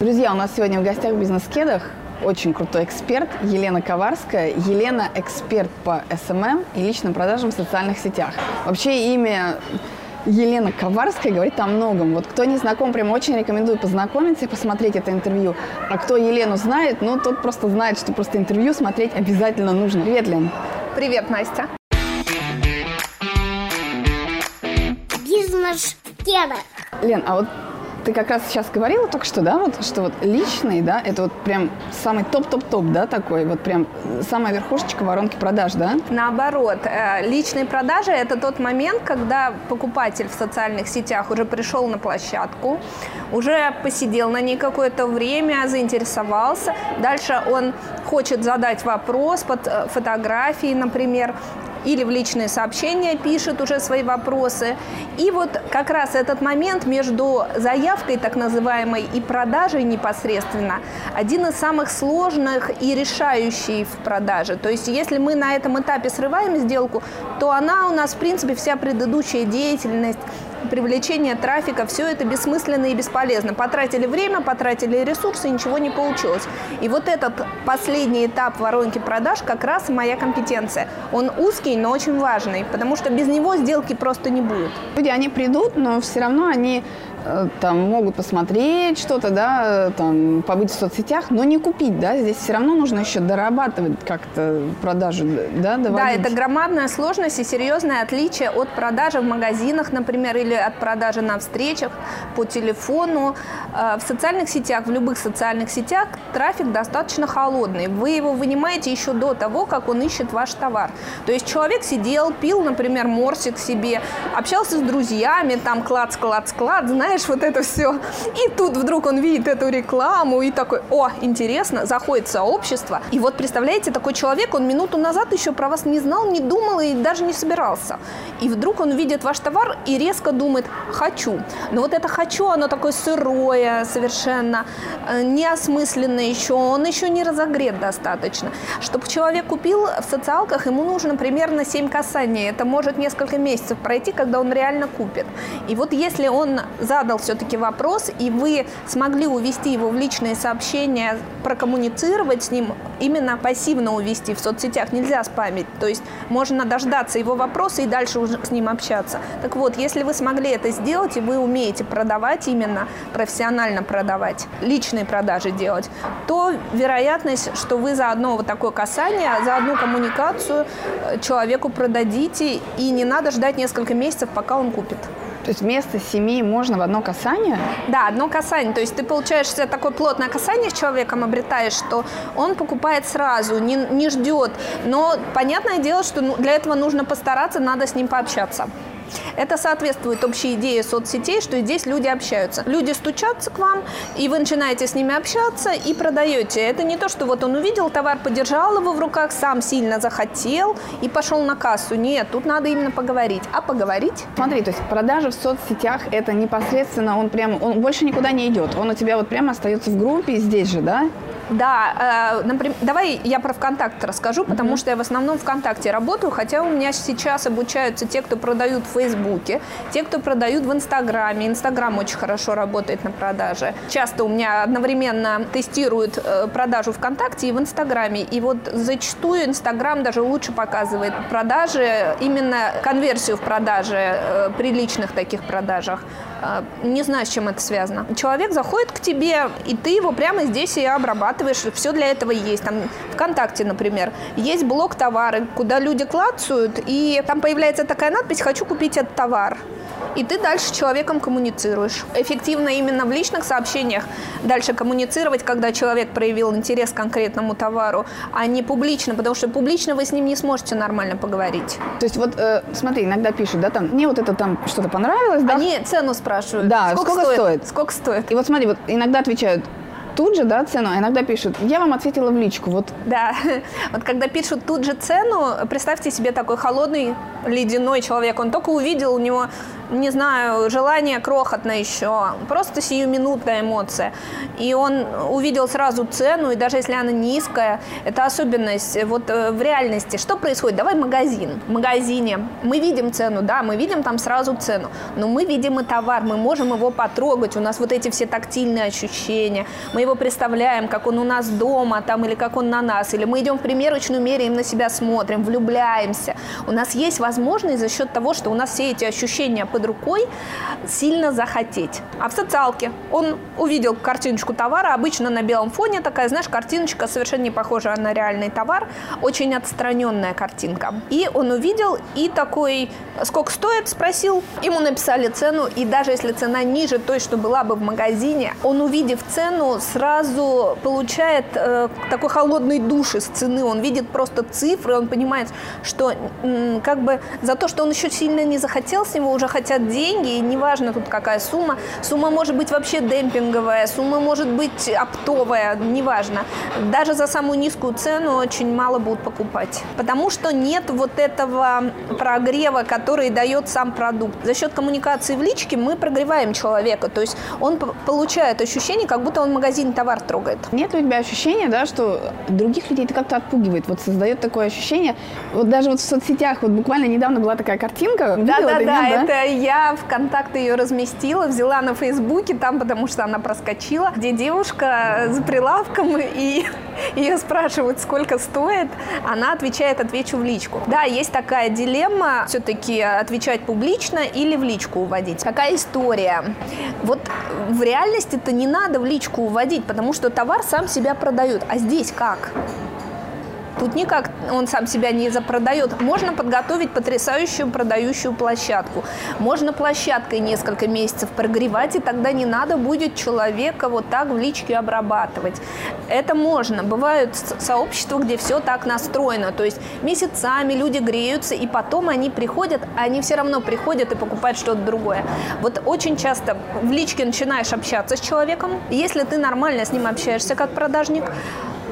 Друзья, у нас сегодня в гостях в «Бизнес-кедах» очень крутой эксперт Елена Коварская. Елена – эксперт по SMM и личным продажам в социальных сетях. Вообще имя Елена Коварская говорит о многом. Вот кто не знаком, прям очень рекомендую познакомиться и посмотреть это интервью. А кто Елену знает, ну, тот просто знает, что просто интервью смотреть обязательно нужно. Привет, Лен. Привет, Настя. Бизнес-кедах. Лен, а вот ты как раз сейчас говорила только что, да, вот, что вот личный, да, это вот прям самый топ-топ-топ, да, такой, вот прям самая верхушечка воронки продаж, да? Наоборот, э, личные продажи – это тот момент, когда покупатель в социальных сетях уже пришел на площадку, уже посидел на ней какое-то время, заинтересовался. Дальше он хочет задать вопрос под э, фотографией, например, или в личные сообщения пишет уже свои вопросы. И вот как раз этот момент между заявкой так называемой и продажей непосредственно один из самых сложных и решающий в продаже. То есть если мы на этом этапе срываем сделку, то она у нас, в принципе, вся предыдущая деятельность привлечение трафика, все это бессмысленно и бесполезно. Потратили время, потратили ресурсы, ничего не получилось. И вот этот последний этап воронки продаж как раз моя компетенция. Он узкий, но очень важный, потому что без него сделки просто не будет. Люди, они придут, но все равно они там могут посмотреть что-то, да, там, побыть в соцсетях, но не купить, да, здесь все равно нужно еще дорабатывать как-то продажу, да, доводить. Да, это громадная сложность и серьезное отличие от продажи в магазинах, например, или от продажи на встречах по телефону. Э, в социальных сетях, в любых социальных сетях трафик достаточно холодный. Вы его вынимаете еще до того, как он ищет ваш товар. То есть человек сидел, пил, например, морсик себе, общался с друзьями, там клац, клац, клац, знаешь, знаешь, вот это все. И тут вдруг он видит эту рекламу и такой, о, интересно, заходит в сообщество. И вот представляете, такой человек, он минуту назад еще про вас не знал, не думал и даже не собирался. И вдруг он видит ваш товар и резко думает, хочу. Но вот это хочу, оно такое сырое совершенно, э, неосмысленное еще, он еще не разогрет достаточно. Чтобы человек купил в социалках, ему нужно примерно 7 касаний. Это может несколько месяцев пройти, когда он реально купит. И вот если он задал задал все-таки вопрос, и вы смогли увести его в личные сообщения, прокоммуницировать с ним, именно пассивно увести в соцсетях, нельзя спамить. То есть можно дождаться его вопроса и дальше уже с ним общаться. Так вот, если вы смогли это сделать, и вы умеете продавать именно, профессионально продавать, личные продажи делать, то вероятность, что вы за одно вот такое касание, за одну коммуникацию э, человеку продадите, и не надо ждать несколько месяцев, пока он купит. То есть вместо семи можно в одно касание? Да, одно касание. То есть ты получаешь такое плотное касание с человеком, обретаешь, что он покупает сразу, не, не ждет. Но понятное дело, что ну, для этого нужно постараться, надо с ним пообщаться. Это соответствует общей идее соцсетей, что здесь люди общаются. Люди стучатся к вам, и вы начинаете с ними общаться и продаете. Это не то, что вот он увидел товар, подержал его в руках, сам сильно захотел и пошел на кассу. Нет, тут надо именно поговорить. А поговорить? Смотри, то есть продажи в соцсетях это непосредственно, он прямо, он больше никуда не идет. Он у тебя вот прямо остается в группе здесь же, да? Да, э, например, давай я про ВКонтакте расскажу, потому mm-hmm. что я в основном ВКонтакте работаю, хотя у меня сейчас обучаются те, кто продают в Фейсбуке, те, кто продают в Инстаграме. Инстаграм очень хорошо работает на продаже. Часто у меня одновременно тестируют э, продажу ВКонтакте и в Инстаграме. И вот зачастую Инстаграм даже лучше показывает продажи, именно конверсию в продаже э, при личных таких продажах. Э, не знаю, с чем это связано. Человек заходит к тебе, и ты его прямо здесь и обрабатываешь. Все для этого есть. Там ВКонтакте, например, есть блок товары, куда люди клацают, и там появляется такая надпись «Хочу купить этот товар» и ты дальше с человеком коммуницируешь. Эффективно именно в личных сообщениях дальше коммуницировать, когда человек проявил интерес к конкретному товару, а не публично, потому что публично вы с ним не сможете нормально поговорить. То есть вот э, смотри, иногда пишут, да, там, мне вот это там что-то понравилось, да? Они цену спрашивают. Да, сколько, сколько стоит? стоит? Сколько стоит? И вот смотри, вот иногда отвечают, тут же, да, цену, а иногда пишут, я вам ответила в личку, вот. Да, вот когда пишут тут же цену, представьте себе такой холодный, ледяной человек, он только увидел, у него не знаю, желание крохотное еще, просто сиюминутная эмоция. И он увидел сразу цену, и даже если она низкая, это особенность вот э, в реальности. Что происходит? Давай магазин. В магазине мы видим цену, да, мы видим там сразу цену, но мы видим и товар, мы можем его потрогать, у нас вот эти все тактильные ощущения, мы его представляем, как он у нас дома там или как он на нас, или мы идем в примерочную, меряем на себя, смотрим, влюбляемся. У нас есть возможность за счет того, что у нас все эти ощущения под рукой, сильно захотеть. А в социалке он увидел картиночку товара, обычно на белом фоне такая, знаешь, картиночка совершенно не похожая на реальный товар, очень отстраненная картинка. И он увидел и такой, сколько стоит, спросил, ему написали цену, и даже если цена ниже той, что была бы в магазине, он, увидев цену, сразу получает э, такой холодный душ из цены, он видит просто цифры, он понимает, что м, как бы за то, что он еще сильно не захотел, с него уже хотят деньги, и неважно тут какая сумма, сумма может быть вообще демпинговая, сумма может быть оптовая, неважно. Даже за самую низкую цену очень мало будут покупать, потому что нет вот этого прогрева, который дает сам продукт. За счет коммуникации в личке мы прогреваем человека, то есть он получает ощущение, как будто он в магазине товар трогает. Нет у тебя ощущения, да, что других людей это как-то отпугивает, вот создает такое ощущение, вот даже вот в соцсетях, вот буквально недавно была такая картинка. Да-да-да, да, это я ВКонтакте ее разместила, взяла на Фейсбуке, там, потому что она проскочила, где девушка за прилавком, и ее спрашивают, сколько стоит, она отвечает, отвечу в личку. Да, есть такая дилемма, все-таки отвечать публично или в личку уводить. Какая история? Вот в реальности-то не надо в личку уводить, потому что товар сам себя продает. А здесь как? Тут никак он сам себя не запродает. Можно подготовить потрясающую продающую площадку. Можно площадкой несколько месяцев прогревать, и тогда не надо будет человека вот так в личке обрабатывать. Это можно. Бывают сообщества, где все так настроено. То есть месяцами люди греются, и потом они приходят, а они все равно приходят и покупают что-то другое. Вот очень часто в личке начинаешь общаться с человеком. Если ты нормально с ним общаешься как продажник,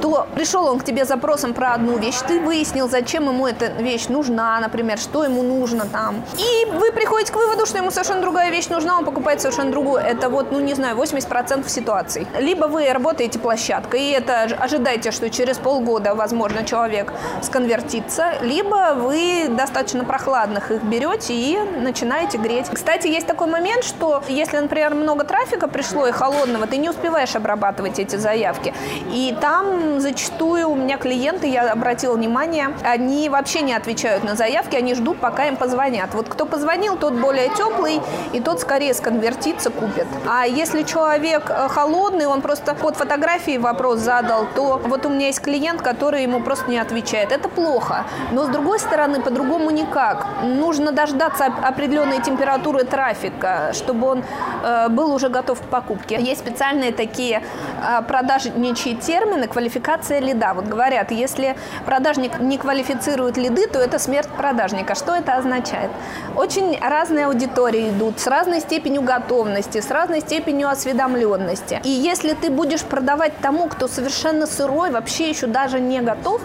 то пришел он к тебе запросом про одну вещь, ты выяснил, зачем ему эта вещь нужна, например, что ему нужно там. И вы приходите к выводу, что ему совершенно другая вещь нужна, он покупает совершенно другую. Это вот, ну не знаю, 80% ситуаций. Либо вы работаете площадкой, и это ожидаете, что через полгода, возможно, человек сконвертится, либо вы достаточно прохладных их берете и начинаете греть. Кстати, есть такой момент, что если, например, много трафика пришло и холодного, ты не успеваешь обрабатывать эти заявки. И там зачастую у меня клиенты, я обратила внимание, они вообще не отвечают на заявки, они ждут, пока им позвонят. Вот кто позвонил, тот более теплый, и тот скорее сконвертится, купит. А если человек э, холодный, он просто под фотографией вопрос задал, то вот у меня есть клиент, который ему просто не отвечает. Это плохо. Но с другой стороны, по-другому никак. Нужно дождаться определенной температуры трафика, чтобы он э, был уже готов к покупке. Есть специальные такие э, продажничьи термины, квалификации квалификация лида. Вот говорят, если продажник не квалифицирует лиды, то это смерть продажника. Что это означает? Очень разные аудитории идут, с разной степенью готовности, с разной степенью осведомленности. И если ты будешь продавать тому, кто совершенно сырой, вообще еще даже не готов,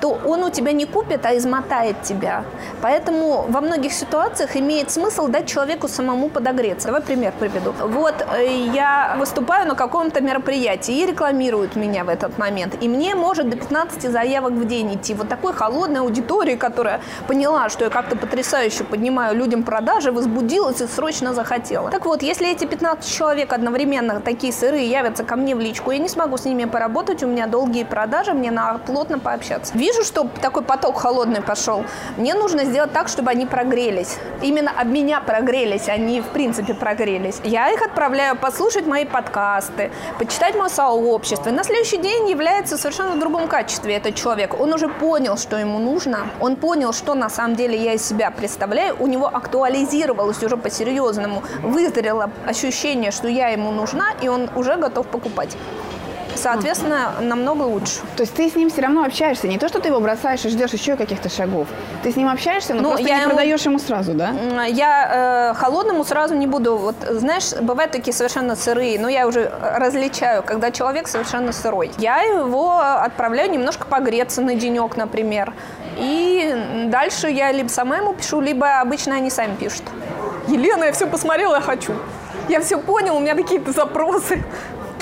то он у тебя не купит, а измотает тебя. Поэтому во многих ситуациях имеет смысл дать человеку самому подогреться. Давай пример приведу. Вот э, я выступаю на каком-то мероприятии и рекламируют меня в этот момент момент. И мне может до 15 заявок в день идти. Вот такой холодной аудитории, которая поняла, что я как-то потрясающе поднимаю людям продажи, возбудилась и срочно захотела. Так вот, если эти 15 человек одновременно такие сырые явятся ко мне в личку, я не смогу с ними поработать, у меня долгие продажи, мне надо плотно пообщаться. Вижу, что такой поток холодный пошел. Мне нужно сделать так, чтобы они прогрелись. Именно об меня прогрелись, они в принципе прогрелись. Я их отправляю послушать мои подкасты, почитать мое сообщество. И на следующий день является совершенно в другом качестве этот человек. Он уже понял, что ему нужно, он понял, что на самом деле я из себя представляю, у него актуализировалось уже по-серьезному, вызрело ощущение, что я ему нужна, и он уже готов покупать соответственно, намного лучше. То есть ты с ним все равно общаешься, не то, что ты его бросаешь и ждешь еще каких-то шагов. Ты с ним общаешься, но ну, просто я не ему... продаешь ему сразу, да? Я э, холодному сразу не буду. Вот, знаешь, бывают такие совершенно сырые, но я уже различаю, когда человек совершенно сырой. Я его отправляю немножко погреться на денек, например. И дальше я либо сама ему пишу, либо обычно они сами пишут. Елена, я все посмотрела, я хочу. Я все понял, у меня какие-то запросы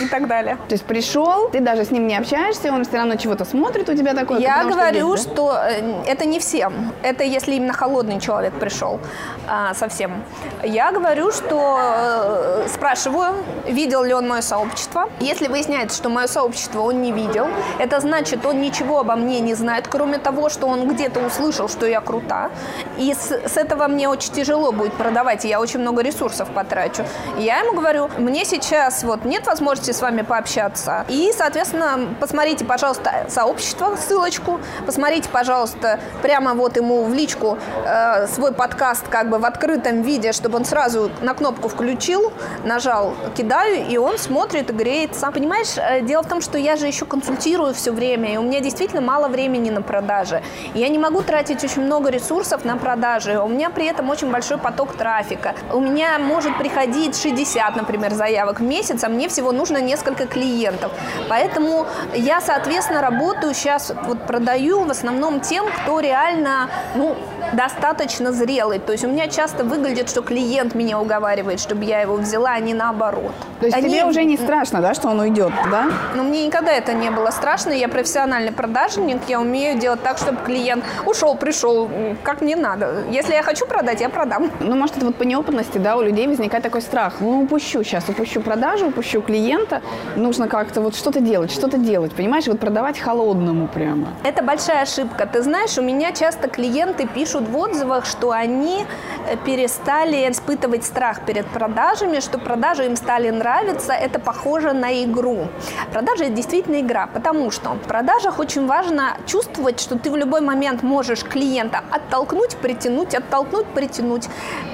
и так далее. То есть пришел, ты даже с ним не общаешься, он все равно чего-то смотрит у тебя такое. Я говорю, что, есть, да? что э, это не всем. Это если именно холодный человек пришел а, совсем. Я говорю, что э, спрашиваю, видел ли он мое сообщество. Если выясняется, что мое сообщество он не видел, это значит, он ничего обо мне не знает, кроме того, что он где-то услышал, что я крута. И с, с этого мне очень тяжело будет продавать, и я очень много ресурсов потрачу. Я ему говорю, мне сейчас вот нет возможности возможности с вами пообщаться. И, соответственно, посмотрите, пожалуйста, сообщество, ссылочку, посмотрите, пожалуйста, прямо вот ему в личку э, свой подкаст как бы в открытом виде, чтобы он сразу на кнопку включил, нажал «кидаю», и он смотрит и греется. Понимаешь, э, дело в том, что я же еще консультирую все время, и у меня действительно мало времени на продажи. Я не могу тратить очень много ресурсов на продажи, у меня при этом очень большой поток трафика. У меня может приходить 60, например, заявок в месяц, а мне всего нужно нужно несколько клиентов. Поэтому я, соответственно, работаю сейчас, вот продаю в основном тем, кто реально, ну, достаточно зрелый. То есть у меня часто выглядит, что клиент меня уговаривает, чтобы я его взяла, а не наоборот. То есть Они... тебе уже не страшно, да, что он уйдет, да? Ну, мне никогда это не было страшно. Я профессиональный продажник, я умею делать так, чтобы клиент ушел, пришел, как мне надо. Если я хочу продать, я продам. Ну, может, это вот по неопытности, да, у людей возникает такой страх. Ну, упущу сейчас, упущу продажу, упущу клиента. Нужно как-то вот что-то делать, что-то делать, понимаешь? Вот продавать холодному прямо. Это большая ошибка. Ты знаешь, у меня часто клиенты пишут в отзывах, что они э, перестали испытывать страх перед продажами, что продажи им стали нравиться это похоже на игру. Продажа – это действительно игра, потому что в продажах очень важно чувствовать, что ты в любой момент можешь клиента оттолкнуть, притянуть, оттолкнуть, притянуть.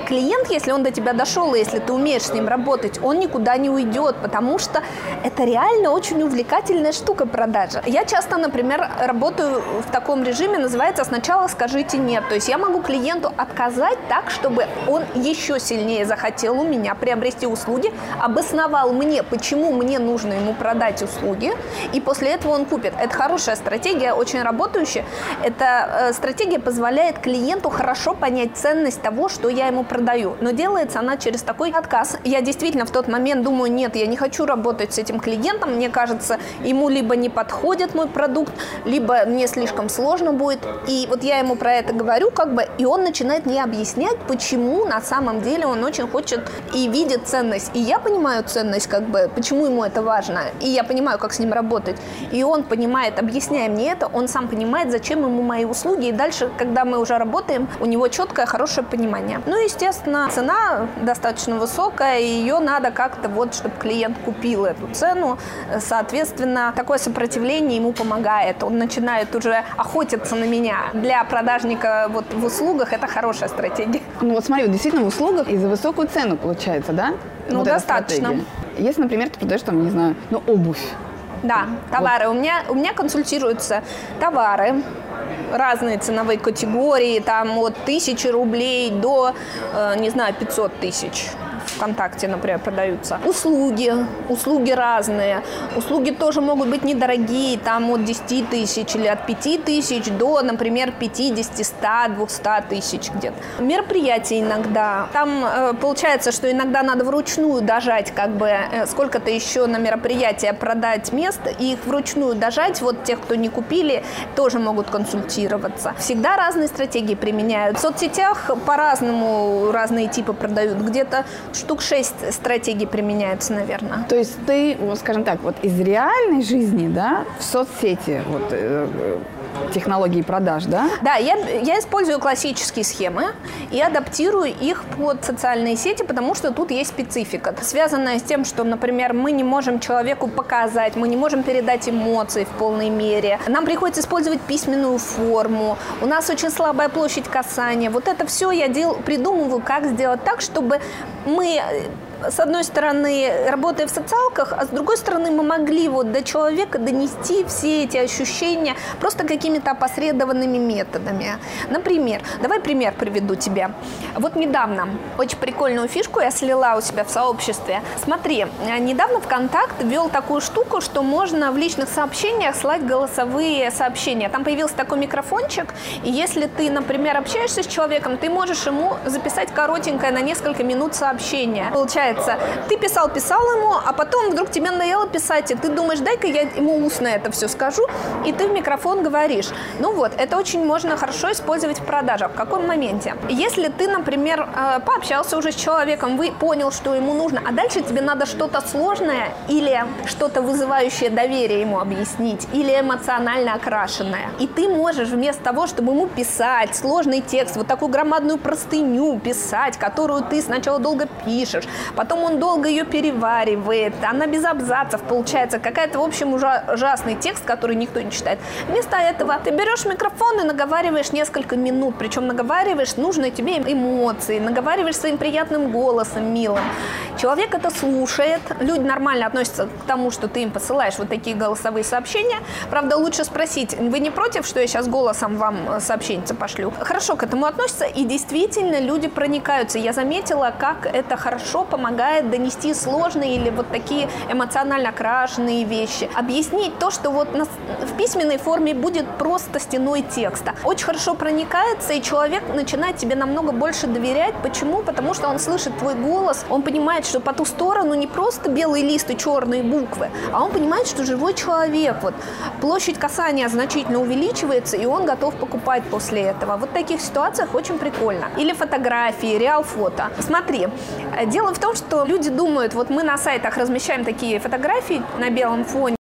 Клиент, если он до тебя дошел, и если ты умеешь с ним работать, он никуда не уйдет, потому что это реально очень увлекательная штука продажа. Я часто, например, работаю в таком режиме, называется «сначала скажите нет». То есть я могу клиенту отказать так, чтобы он еще сильнее захотел у меня приобрести услуги, обосновал мне, почему мне нужно ему продать услуги, и после этого он купит. Это хорошая стратегия, очень работающая. Эта э, стратегия позволяет клиенту хорошо понять ценность того, что я ему продаю. Но делается она через такой отказ. Я действительно в тот момент думаю, нет, я не хочу работать с этим клиентом, мне кажется, ему либо не подходит мой продукт, либо мне слишком сложно будет. И вот я ему про это говорю, как бы, и он начинает мне объяснять, почему на самом деле он очень хочет и видит ценность. И я понимаю ценность, как бы, почему ему это важно. И я понимаю, как с ним работать. И он понимает, объясняя мне это, он сам понимает, зачем ему мои услуги. И дальше, когда мы уже работаем, у него четкое, хорошее понимание. Ну, естественно, цена достаточно высокая, и ее надо как-то вот, чтобы клиент купил эту цену. Соответственно, такое сопротивление ему помогает. Он начинает уже охотиться на меня. Для продажника вот в услугах это хорошая стратегия. Ну вот смотри, вот действительно в услугах и за высокую цену получается, да? Ну, вот достаточно. Если, например, ты продаешь там, не знаю, ну, обувь. Да, товары. Вот. У, меня, у меня консультируются товары, разные ценовые категории, там от тысячи рублей до, э, не знаю, 500 тысяч. ВКонтакте, например, продаются. Услуги, услуги разные. Услуги тоже могут быть недорогие, там от 10 тысяч или от 5 тысяч до, например, 50, 100, 200 тысяч где-то. Мероприятия иногда. Там э, получается, что иногда надо вручную дожать, как бы э, сколько-то еще на мероприятие продать мест, и их вручную дожать. Вот тех, кто не купили, тоже могут консультироваться. Всегда разные стратегии применяют. В соцсетях по-разному разные типы продают. Где-то штук шесть стратегий применяются, наверное. То есть ты, скажем так, вот из реальной жизни, да, в соцсети, вот э, технологии продаж, да? Да, я, я использую классические схемы и адаптирую их под социальные сети, потому что тут есть специфика, связанная с тем, что, например, мы не можем человеку показать, мы не можем передать эмоции в полной мере. Нам приходится использовать письменную форму, у нас очень слабая площадь касания. Вот это все я дел, придумываю, как сделать так, чтобы мы с одной стороны, работая в социалках, а с другой стороны, мы могли вот до человека донести все эти ощущения просто какими-то опосредованными методами. Например, давай пример приведу тебе. Вот недавно очень прикольную фишку я слила у себя в сообществе. Смотри, недавно ВКонтакт ввел такую штуку, что можно в личных сообщениях слать голосовые сообщения. Там появился такой микрофончик, и если ты, например, общаешься с человеком, ты можешь ему записать коротенькое на несколько минут сообщение. Получается, ты писал-писал ему, а потом вдруг тебе надоело писать, и ты думаешь, дай-ка я ему устно это все скажу, и ты в микрофон говоришь. Ну вот, это очень можно хорошо использовать в продажах. В каком моменте? Если ты, например, э, пообщался уже с человеком, вы понял, что ему нужно, а дальше тебе надо что-то сложное или что-то вызывающее доверие ему объяснить, или эмоционально окрашенное. И ты можешь вместо того, чтобы ему писать сложный текст, вот такую громадную простыню писать, которую ты сначала долго пишешь, потом он долго ее переваривает, она без абзацев получается, какая-то, в общем, ужасный текст, который никто не читает. Вместо этого ты берешь микрофон и наговариваешь несколько минут, причем наговариваешь нужные тебе эмоции, наговариваешь своим приятным голосом, милым. Человек это слушает, люди нормально относятся к тому, что ты им посылаешь вот такие голосовые сообщения. Правда, лучше спросить, вы не против, что я сейчас голосом вам сообщение пошлю? Хорошо к этому относятся, и действительно люди проникаются. Я заметила, как это хорошо помогает донести сложные или вот такие эмоционально окрашенные вещи. Объяснить то, что вот в письменной форме будет просто стеной текста. Очень хорошо проникается, и человек начинает тебе намного больше доверять. Почему? Потому что он слышит твой голос, он понимает, что по ту сторону не просто белый лист и черные буквы, а он понимает, что живой человек. Вот площадь касания значительно увеличивается, и он готов покупать после этого. Вот в таких ситуациях очень прикольно. Или фотографии, реал-фото. Смотри, дело в том, что люди думают, вот мы на сайтах размещаем такие фотографии на белом фоне,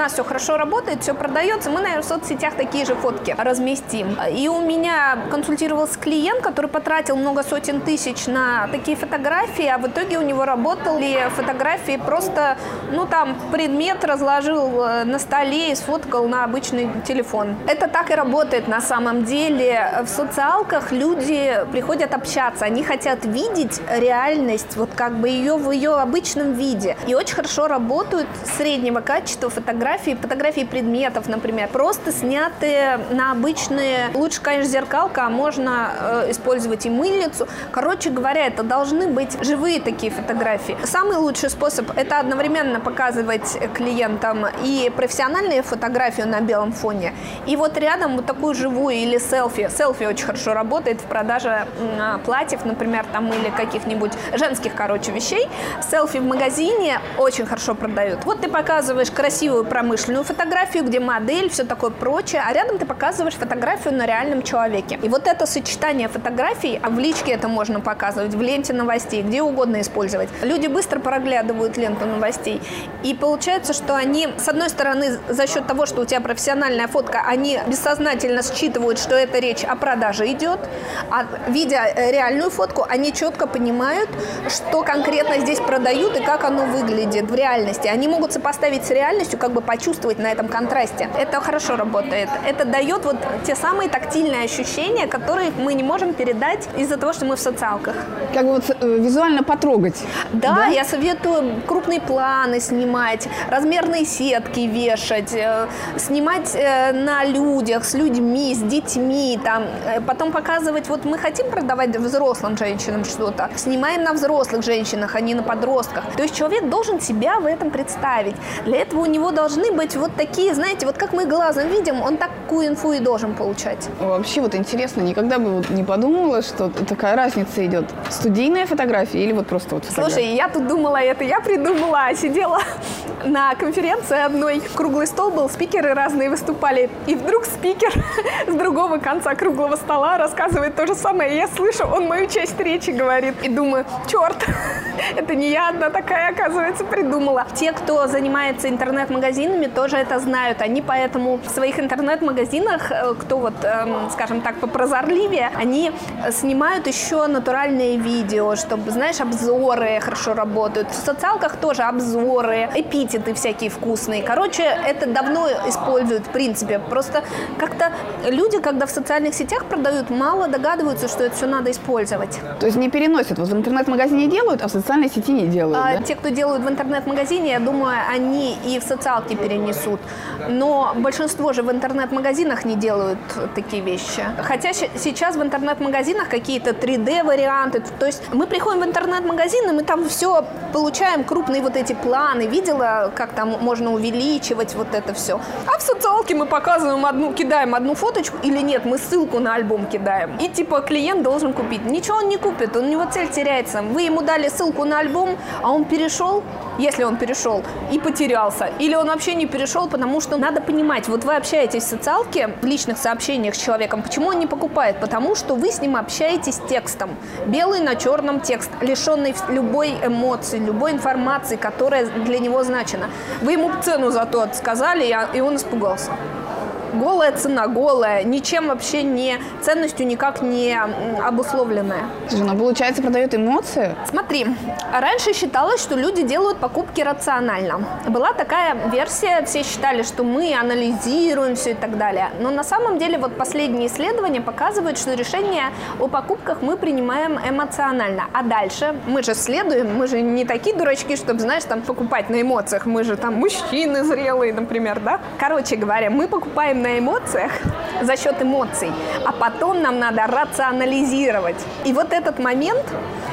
нас все хорошо работает, все продается, мы, наверное, в соцсетях такие же фотки разместим. И у меня консультировался клиент, который потратил много сотен тысяч на такие фотографии, а в итоге у него работали фотографии просто, ну там, предмет разложил э, на столе и сфоткал на обычный телефон. Это так и работает на самом деле. В социалках люди приходят общаться, они хотят видеть реальность, вот как бы ее в ее обычном виде. И очень хорошо работают среднего качества количество фотографий, фотографий предметов, например, просто снятые на обычные, лучше, конечно, зеркалка, а можно э, использовать и мыльницу. Короче говоря, это должны быть живые такие фотографии. Самый лучший способ – это одновременно показывать клиентам и профессиональные фотографии на белом фоне, и вот рядом вот такую живую или селфи. Селфи очень хорошо работает в продаже платьев, например, там или каких-нибудь женских, короче, вещей. Селфи в магазине очень хорошо продают. Вот ты показываешь красивую промышленную фотографию, где модель, все такое прочее, а рядом ты показываешь фотографию на реальном человеке. И вот это сочетание фотографий, а в личке это можно показывать, в ленте новостей, где угодно использовать. Люди быстро проглядывают ленту новостей. И получается, что они, с одной стороны, за счет того, что у тебя профессиональная фотка, они бессознательно считывают, что эта речь о продаже идет, а видя э, реальную фотку, они четко понимают, что конкретно здесь продают и как оно выглядит в реальности. Они могут сопоставить с реальностью как бы почувствовать на этом контрасте. Это хорошо работает. Это дает вот те самые тактильные ощущения, которые мы не можем передать из-за того, что мы в социалках. Как бы вот э, визуально потрогать. Да, да, я советую крупные планы снимать, размерные сетки вешать, э, снимать э, на людях, с людьми, с детьми, там, потом показывать, вот мы хотим продавать взрослым женщинам что-то, снимаем на взрослых женщинах, а не на подростках. То есть человек должен себя в этом представить. Для этого у него должны быть вот такие, знаете, вот как мы глазом видим, он такую инфу и должен получать. Вообще вот интересно, никогда бы вот не подумала, что такая разница идет. Студийная фотография или вот просто вот фотография? Слушай, я тут думала, это я придумала, а сидела на конференции одной, круглый стол был, спикеры разные выступали, и вдруг спикер с другого конца круглого стола рассказывает то же самое, и я слышу, он мою часть речи говорит, и думаю, черт, это не я одна такая, оказывается, придумала. Те, кто занимается интернет интернет-магазинами тоже это знают. Они поэтому в своих интернет-магазинах интернет-магазинах, э, кто вот, эм, скажем так, попрозорливее, они снимают еще натуральные видео, чтобы, знаешь, обзоры хорошо работают. В социалках тоже обзоры, эпитеты всякие вкусные. Короче, это давно используют, в принципе. Просто как-то люди, когда в социальных сетях продают, мало догадываются, что это все надо использовать. То есть не переносят. Вот в интернет-магазине делают, а в социальной сети не делают, А да? те, кто делают в интернет-магазине, я думаю, они и в социалке перенесут. Но большинство же в интернет-магазинах не делают такие вещи. Хотя сейчас в интернет-магазинах какие-то 3D-варианты. То есть мы приходим в интернет-магазин, и мы там все получаем, крупные вот эти планы. Видела, как там можно увеличивать вот это все. А в социалке мы показываем одну, кидаем одну фоточку или нет, мы ссылку на альбом кидаем. И типа клиент должен купить. Ничего он не купит, у него цель теряется. Вы ему дали ссылку на альбом, а он перешел, если он перешел, и потерялся. Или он вообще не перешел, потому что надо понимать, вот вы общаетесь в социалке, в личных сообщениях с человеком, почему он не покупает? Потому что вы с ним общаетесь текстом. Белый на черном текст, лишенный любой эмоции, любой информации, которая для него значена. Вы ему цену за то сказали, и он испугался. Голая цена, голая, ничем вообще не, ценностью никак не обусловленная. Слушай, ну получается продают эмоции. Смотри, раньше считалось, что люди делают покупки рационально. Была такая версия, все считали, что мы анализируем все и так далее. Но на самом деле вот последние исследования показывают, что решение о покупках мы принимаем эмоционально. А дальше мы же следуем, мы же не такие дурачки, чтобы, знаешь, там покупать на эмоциях. Мы же там мужчины зрелые, например, да? Короче говоря, мы покупаем на эмоциях за счет эмоций, а потом нам надо рационализировать. И вот этот момент,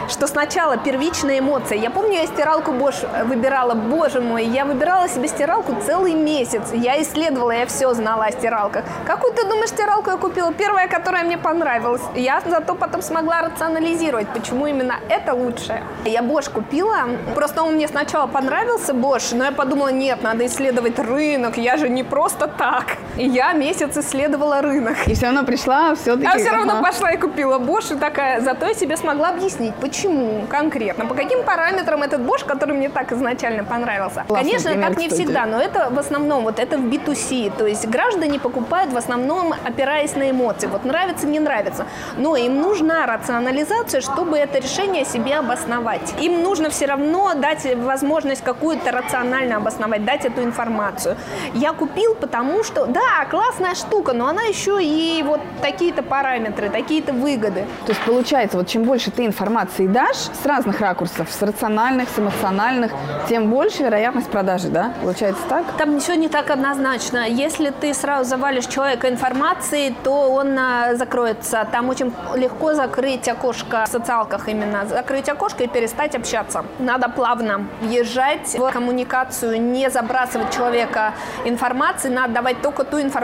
что сначала первичная эмоция. Я помню, я стиралку Bosch выбирала, боже мой, я выбирала себе стиралку целый месяц. Я исследовала, я все знала о стиралках. Какую ты думаешь стиралку я купила? Первая, которая мне понравилась. Я зато потом смогла рационализировать, почему именно это лучшее. Я Bosch купила, просто он мне сначала понравился Bosch, но я подумала, нет, надо исследовать рынок, я же не просто так. И я месяц исследовала рынок. И все равно пришла все-таки... А все равно пошла и купила Bosch и такая, зато я себе смогла объяснить, почему конкретно, по каким параметрам этот Bosch, который мне так изначально понравился. Классный Конечно, пример, так не кстати. всегда, но это в основном, вот это в B2C, то есть граждане покупают в основном опираясь на эмоции, вот нравится, не нравится, но им нужна рационализация, чтобы это решение себе обосновать. Им нужно все равно дать возможность какую-то рационально обосновать, дать эту информацию. Я купил, потому что, да, классная штука, но она еще и вот такие-то параметры, такие-то выгоды. То есть получается, вот чем больше ты информации дашь с разных ракурсов, с рациональных, с эмоциональных, тем больше вероятность продажи, да? Получается так? Там все не так однозначно. Если ты сразу завалишь человека информацией, то он а, закроется. Там очень легко закрыть окошко в социалках именно. Закрыть окошко и перестать общаться. Надо плавно въезжать в коммуникацию, не забрасывать человека информацией. Надо давать только ту информацию,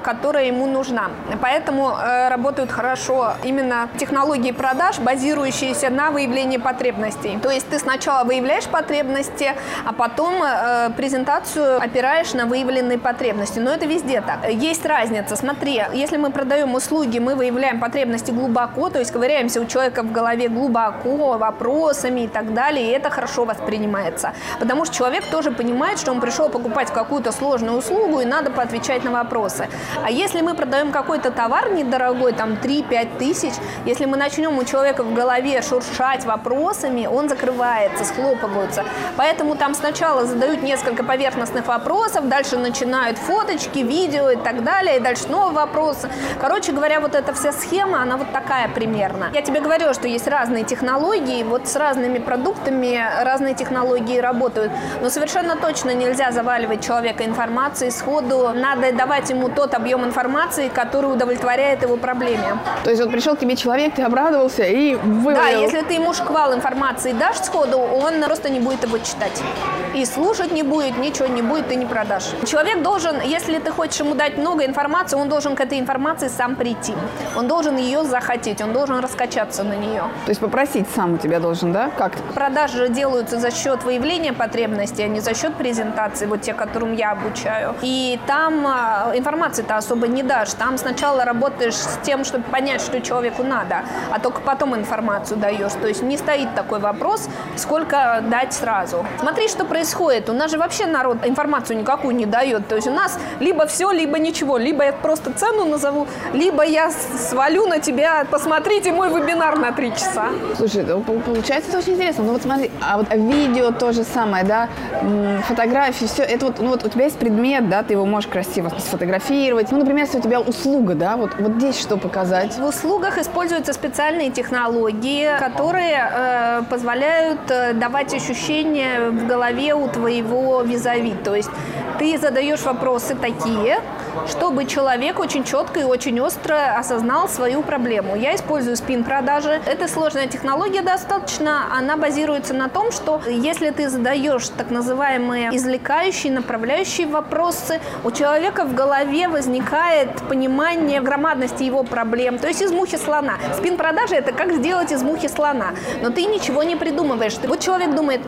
которая ему нужна. Поэтому э, работают хорошо именно технологии продаж, базирующиеся на выявлении потребностей. То есть ты сначала выявляешь потребности, а потом э, презентацию опираешь на выявленные потребности. Но это везде так. Есть разница. Смотри, если мы продаем услуги, мы выявляем потребности глубоко, то есть ковыряемся у человека в голове глубоко, вопросами и так далее, и это хорошо воспринимается. Потому что человек тоже понимает, что он пришел покупать какую-то сложную услугу, и надо поотвечать на вопросы. А если мы продаем какой-то товар недорогой, там 3-5 тысяч, если мы начнем у человека в голове шуршать вопросами, он закрывается, схлопываются. Поэтому там сначала задают несколько поверхностных вопросов, дальше начинают фоточки, видео и так далее, и дальше снова вопросы. Короче говоря, вот эта вся схема, она вот такая примерно. Я тебе говорю, что есть разные технологии, вот с разными продуктами разные технологии работают, но совершенно точно нельзя заваливать человека информацией сходу, надо давать ему тот объем информации, который удовлетворяет его проблеме. То есть вот пришел к тебе человек, ты обрадовался и вывалил. Да, если ты ему шквал информации дашь сходу, он просто не будет его читать. И слушать не будет, ничего не будет, ты не продашь. Человек должен, если ты хочешь ему дать много информации, он должен к этой информации сам прийти. Он должен ее захотеть, он должен раскачаться на нее. То есть попросить сам у тебя должен, да? Как? Продажи делаются за счет выявления потребностей, а не за счет презентации, вот те, которым я обучаю. И там а, информации-то особо не дашь. Там сначала работаешь с тем, чтобы понять, что человеку надо, а только потом информацию даешь. То есть не стоит такой вопрос, сколько дать сразу. Смотри, что происходит. У нас же вообще народ информацию никакую не дает. То есть у нас либо все, либо ничего. Либо я просто цену назову, либо я свалю на тебя, посмотрите мой вебинар на три часа. Слушай, получается это очень интересно. Ну вот смотри, а вот видео то же самое, да, фотографии, все, это вот, ну вот у тебя есть предмет, да, ты его можешь красиво сфотографировать. Ну, например, если у тебя услуга, да, вот, вот здесь что показать? В услугах используются специальные технологии, которые э, позволяют э, давать ощущение в голове у твоего визави. То есть ты задаешь вопросы такие, чтобы человек очень четко и очень остро осознал свою проблему. Я использую спин-продажи. Это сложная технология достаточно. Она базируется на том, что если ты задаешь так называемые извлекающие, направляющие вопросы, у человека в голове возникает понимание громадности его проблем. То есть из мухи слона. Спин-продажи – это как сделать из мухи слона. Но ты ничего не придумываешь. Вот человек думает,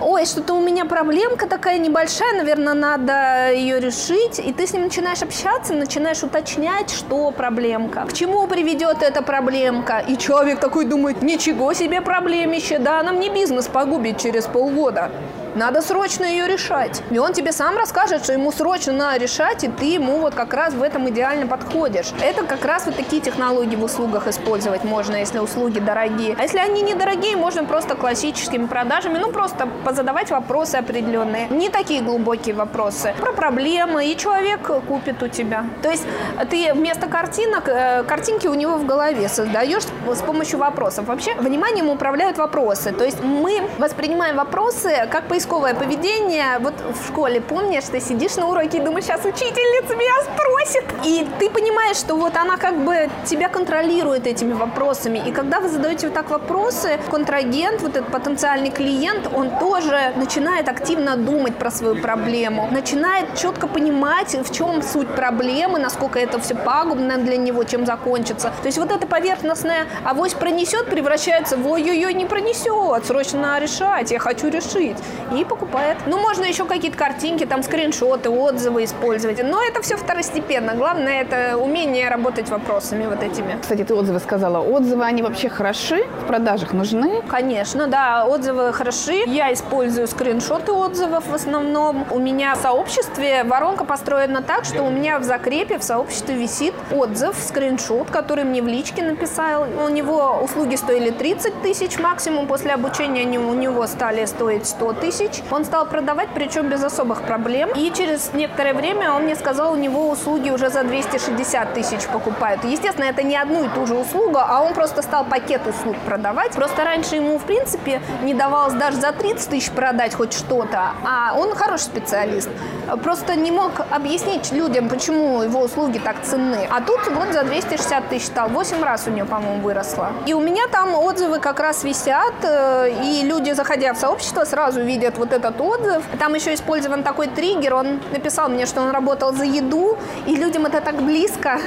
ой, что-то у меня проблемка такая небольшая, наверное, надо ее решить. И ты с ним начинаешь общаться, начинаешь уточнять, что проблемка, к чему приведет эта проблемка. И человек такой думает, ничего себе проблемище, да, она мне бизнес погубит через полгода. Надо срочно ее решать. И он тебе сам расскажет, что ему срочно надо решать, и ты ему вот как раз в этом идеально подходишь. Это как раз вот такие технологии в услугах использовать можно, если услуги дорогие. А если они недорогие, можно просто классическими продажами, ну просто позадавать вопросы определенные. Не такие глубокие вопросы. Про проблемы, и человек купит у тебя. То есть ты вместо картинок, э, картинки у него в голове создаешь с помощью вопросов. Вообще, вниманием управляют вопросы. То есть мы воспринимаем вопросы как поиск поисковое поведение. Вот в школе помнишь, ты сидишь на уроке и думаешь, сейчас учительница меня спросит. И ты понимаешь, что вот она как бы тебя контролирует этими вопросами. И когда вы задаете вот так вопросы, контрагент, вот этот потенциальный клиент, он тоже начинает активно думать про свою проблему, начинает четко понимать, в чем суть проблемы, насколько это все пагубно для него, чем закончится. То есть вот это поверхностное авось пронесет, превращается в ой-ой-ой, не пронесет, срочно решать, я хочу решить и покупает. Ну, можно еще какие-то картинки, там скриншоты, отзывы использовать. Но это все второстепенно. Главное это умение работать вопросами вот этими. Кстати, ты отзывы сказала. Отзывы, они вообще хороши? В продажах нужны? Конечно, да, отзывы хороши. Я использую скриншоты отзывов в основном. У меня в сообществе воронка построена так, что у меня в закрепе в сообществе висит отзыв, скриншот, который мне в личке написал. У него услуги стоили 30 тысяч максимум. После обучения они у него стали стоить 100 тысяч тысяч. Он стал продавать, причем без особых проблем. И через некоторое время он мне сказал, у него услуги уже за 260 тысяч покупают. Естественно, это не одну и ту же услугу, а он просто стал пакет услуг продавать. Просто раньше ему, в принципе, не давалось даже за 30 тысяч продать хоть что-то. А он хороший специалист. Просто не мог объяснить людям, почему его услуги так ценны. А тут вот за 260 тысяч стал. 8 раз у него, по-моему, выросло. И у меня там отзывы как раз висят, э, и люди, заходя в сообщество, сразу видят вот этот отзыв. Там еще использован такой триггер. Он написал мне, что он работал за еду, и людям это так близко.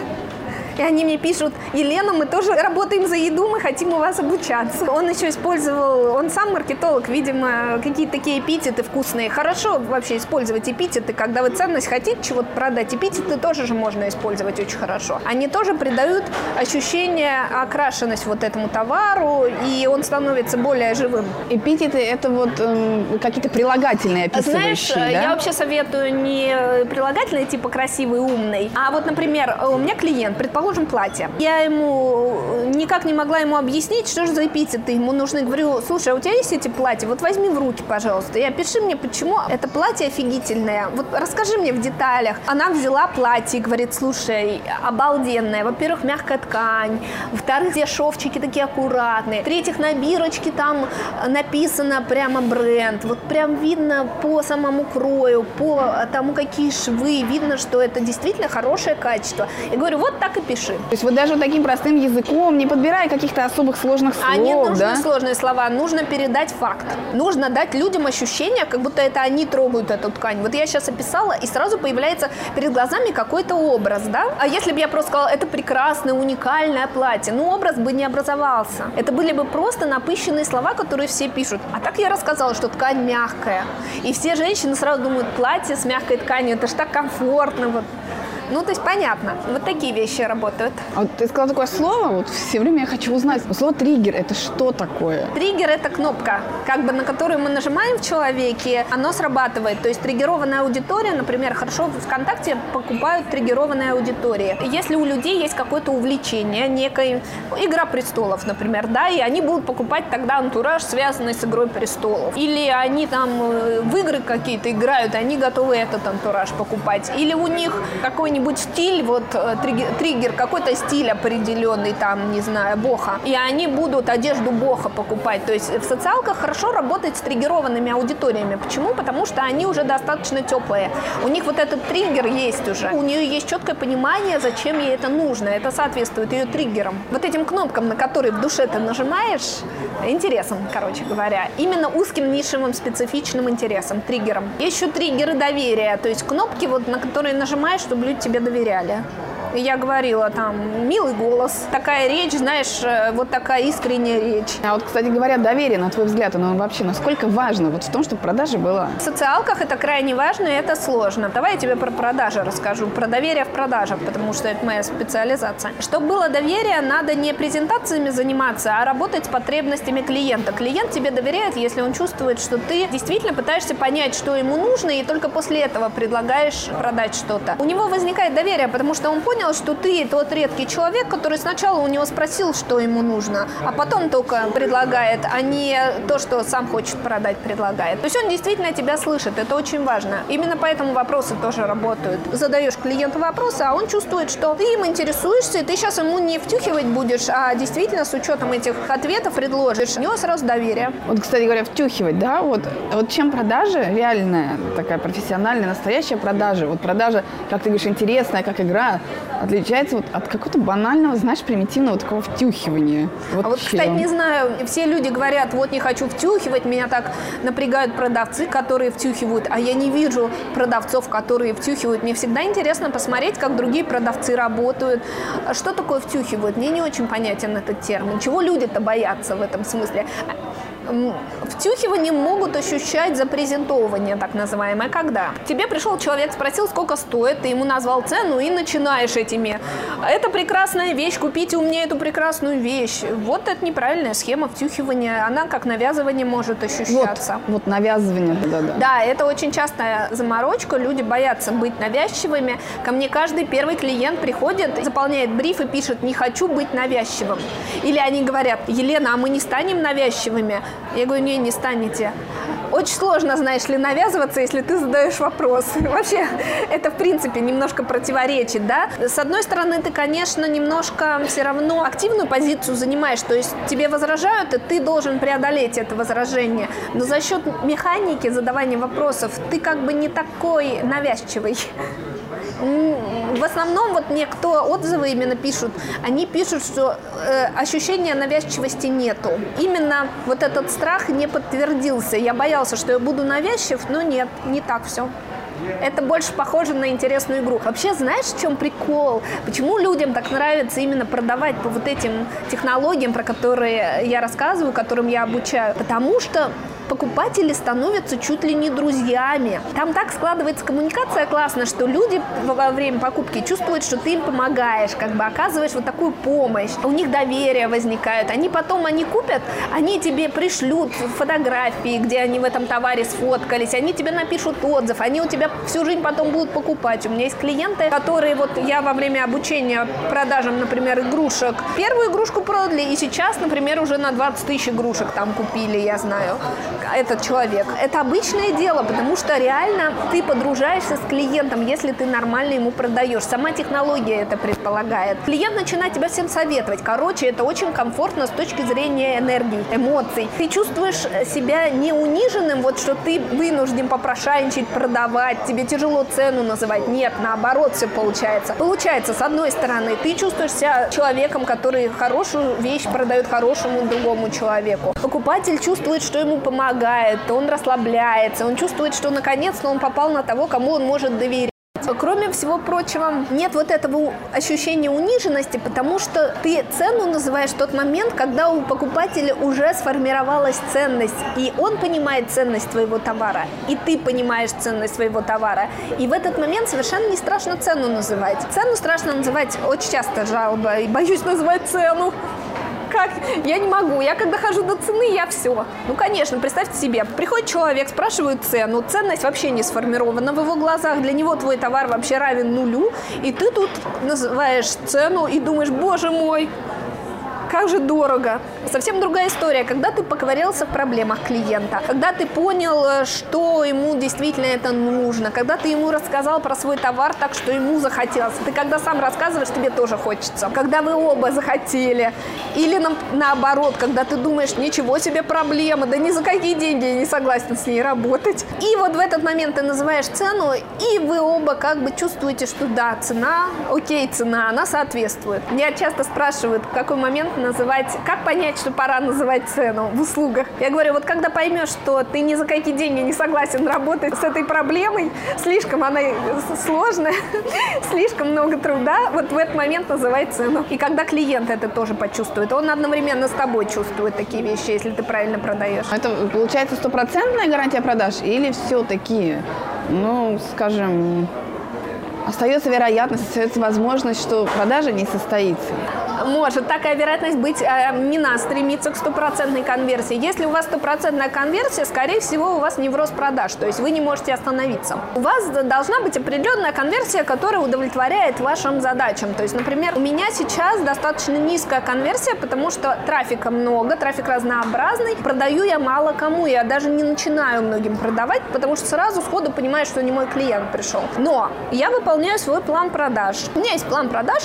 И они мне пишут, Елена, мы тоже работаем за еду, мы хотим у вас обучаться. Он еще использовал, он сам маркетолог, видимо, какие-то такие эпитеты вкусные. Хорошо вообще использовать эпитеты, когда вы ценность хотите чего-то продать. Эпитеты тоже же можно использовать очень хорошо. Они тоже придают ощущение окрашенность вот этому товару, и он становится более живым. Эпитеты – это вот э, какие-то прилагательные описывающие, Знаешь, да? я вообще советую не прилагательные, типа красивый, умный, а вот, например, у меня клиент, предположим, предположим, платье. Я ему никак не могла ему объяснить, что же за эпитеты ему нужны. Говорю, слушай, а у тебя есть эти платья? Вот возьми в руки, пожалуйста, и опиши мне, почему это платье офигительное. Вот расскажи мне в деталях. Она взяла платье и говорит, слушай, обалденное. Во-первых, мягкая ткань. Во-вторых, все шовчики такие аккуратные. В-третьих, на бирочке там написано прямо бренд. Вот прям видно по самому крою, по тому, какие швы. Видно, что это действительно хорошее качество. И говорю, вот так и пиши пиши. То есть вот даже таким простым языком, не подбирая каких-то особых сложных слов, А не нужны да? сложные слова, нужно передать факт. Нужно дать людям ощущение, как будто это они трогают эту ткань. Вот я сейчас описала, и сразу появляется перед глазами какой-то образ, да? А если бы я просто сказала, это прекрасное, уникальное платье, ну образ бы не образовался. Это были бы просто напыщенные слова, которые все пишут. А так я рассказала, что ткань мягкая. И все женщины сразу думают, платье с мягкой тканью, это ж так комфортно. Вот. Ну, то есть понятно. Вот такие вещи работают. А вот ты сказала такое слово, вот все время я хочу узнать. Слово триггер – это что такое? Триггер – это кнопка, как бы на которую мы нажимаем в человеке, оно срабатывает. То есть триггерованная аудитория, например, хорошо в ВКонтакте покупают триггерованные аудитории. Если у людей есть какое-то увлечение, некая игра престолов, например, да, и они будут покупать тогда антураж, связанный с игрой престолов. Или они там э, в игры какие-то играют, и они готовы этот антураж покупать. Или у них какой-нибудь стиль, вот э, триггер какой-то стиль определенный, там, не знаю, боха. И они будут одежду боха покупать. То есть в социалках хорошо работать с триггерованными аудиториями. Почему? Потому что они уже достаточно теплые. У них вот этот триггер есть уже. У нее есть четкое понимание, зачем ей это нужно. Это соответствует ее триггерам. Вот этим кнопкам, на которые в душе ты нажимаешь, интересом, короче говоря. Именно узким нишевым специфичным интересом, триггером. Есть еще триггеры доверия, то есть кнопки, вот, на которые нажимаешь, чтобы люди тебе доверяли я говорила там, милый голос, такая речь, знаешь, э, вот такая искренняя речь. А вот, кстати говоря, доверие, на твой взгляд, оно вообще насколько важно вот в том, чтобы продажа была? В социалках это крайне важно, и это сложно. Давай я тебе про продажи расскажу, про доверие в продажах, потому что это моя специализация. Чтобы было доверие, надо не презентациями заниматься, а работать с потребностями клиента. Клиент тебе доверяет, если он чувствует, что ты действительно пытаешься понять, что ему нужно, и только после этого предлагаешь продать что-то. У него возникает доверие, потому что он понял, понял, что ты тот редкий человек, который сначала у него спросил, что ему нужно, а потом только предлагает, а не то, что сам хочет продать, предлагает. То есть он действительно тебя слышит, это очень важно. Именно поэтому вопросы тоже работают. Задаешь клиенту вопросы, а он чувствует, что ты им интересуешься, и ты сейчас ему не втюхивать будешь, а действительно с учетом этих ответов предложишь. У него сразу доверие. Вот, кстати говоря, втюхивать, да, вот, вот чем продажа, реальная, такая профессиональная, настоящая продажа, вот продажа, как ты говоришь, интересная, как игра, отличается вот от какого-то банального, знаешь, примитивного такого втюхивания. Вот а вот, кстати, не знаю, все люди говорят, вот не хочу втюхивать, меня так напрягают продавцы, которые втюхивают, а я не вижу продавцов, которые втюхивают. Мне всегда интересно посмотреть, как другие продавцы работают. Что такое втюхивают? Мне не очень понятен этот термин. Чего люди-то боятся в этом смысле? Втюхивание могут ощущать запрезентовывание, так называемое, когда тебе пришел человек, спросил, сколько стоит, ты ему назвал цену и начинаешь этими. Это прекрасная вещь, купите у меня эту прекрасную вещь. Вот это неправильная схема втюхивания, она как навязывание может ощущаться. Вот, вот навязывание, да-да. Да, это очень частая заморочка, люди боятся быть навязчивыми. Ко мне каждый первый клиент приходит, заполняет бриф и пишет, не хочу быть навязчивым. Или они говорят, Елена, а мы не станем навязчивыми? Я говорю, не, не станете. Очень сложно, знаешь ли, навязываться, если ты задаешь вопрос. Вообще, это, в принципе, немножко противоречит, да? С одной стороны, ты, конечно, немножко все равно активную позицию занимаешь, то есть тебе возражают, и ты должен преодолеть это возражение. Но за счет механики задавания вопросов ты как бы не такой навязчивый в основном вот мне кто отзывы именно пишут, они пишут, что э, ощущения навязчивости нету. Именно вот этот страх не подтвердился. Я боялся, что я буду навязчив, но нет, не так все. Это больше похоже на интересную игру. Вообще, знаешь, в чем прикол? Почему людям так нравится именно продавать по вот этим технологиям, про которые я рассказываю, которым я обучаю? Потому что покупатели становятся чуть ли не друзьями. Там так складывается коммуникация классно, что люди во время покупки чувствуют, что ты им помогаешь, как бы оказываешь вот такую помощь. У них доверие возникает. Они потом, они купят, они тебе пришлют фотографии, где они в этом товаре сфоткались, они тебе напишут отзыв, они у тебя всю жизнь потом будут покупать. У меня есть клиенты, которые вот я во время обучения продажам, например, игрушек, первую игрушку продали, и сейчас, например, уже на 20 тысяч игрушек там купили, я знаю этот человек. Это обычное дело, потому что реально ты подружаешься с клиентом, если ты нормально ему продаешь. Сама технология это предполагает. Клиент начинает тебя всем советовать. Короче, это очень комфортно с точки зрения энергии, эмоций. Ты чувствуешь себя не униженным, вот что ты вынужден попрошайничать, продавать, тебе тяжело цену называть. Нет, наоборот все получается. Получается, с одной стороны, ты чувствуешь себя человеком, который хорошую вещь продает хорошему другому человеку. Покупатель чувствует, что ему помогает, он расслабляется, он чувствует, что наконец-то он попал на того, кому он может доверять. Кроме всего прочего, нет вот этого ощущения униженности, потому что ты цену называешь в тот момент, когда у покупателя уже сформировалась ценность, и он понимает ценность твоего товара, и ты понимаешь ценность своего товара. И в этот момент совершенно не страшно цену называть. Цену страшно называть очень часто жалоба, и боюсь называть цену как? Я не могу. Я когда хожу до цены, я все. Ну, конечно, представьте себе, приходит человек, спрашивает цену, ценность вообще не сформирована в его глазах, для него твой товар вообще равен нулю, и ты тут называешь цену и думаешь, боже мой, как же дорого. Совсем другая история, когда ты поковырялся в проблемах клиента, когда ты понял, э, что ему действительно это нужно, когда ты ему рассказал про свой товар так, что ему захотелось. Ты когда сам рассказываешь, тебе тоже хочется. Когда вы оба захотели. Или на, наоборот, когда ты думаешь, ничего себе проблема, да ни за какие деньги я не согласен с ней работать. И вот в этот момент ты называешь цену, и вы оба как бы чувствуете, что да, цена, окей, цена, она соответствует. Меня часто спрашивают, в какой момент называть, как понять, что пора называть цену в услугах. Я говорю, вот когда поймешь, что ты ни за какие деньги не согласен работать с этой проблемой, слишком она сложная, слишком много труда, вот в этот момент называй цену. И когда клиент это тоже почувствует, он одновременно с тобой чувствует такие вещи, если ты правильно продаешь. Это получается стопроцентная гарантия продаж или все-таки, ну, скажем, остается вероятность, остается возможность, что продажа не состоится? может такая вероятность быть, э, не надо стремиться к стопроцентной конверсии. Если у вас стопроцентная конверсия, скорее всего, у вас невроз продаж, то есть вы не можете остановиться. У вас должна быть определенная конверсия, которая удовлетворяет вашим задачам. То есть, например, у меня сейчас достаточно низкая конверсия, потому что трафика много, трафик разнообразный, продаю я мало кому, я даже не начинаю многим продавать, потому что сразу сходу понимаю, что не мой клиент пришел. Но я выполняю свой план продаж. У меня есть план продаж,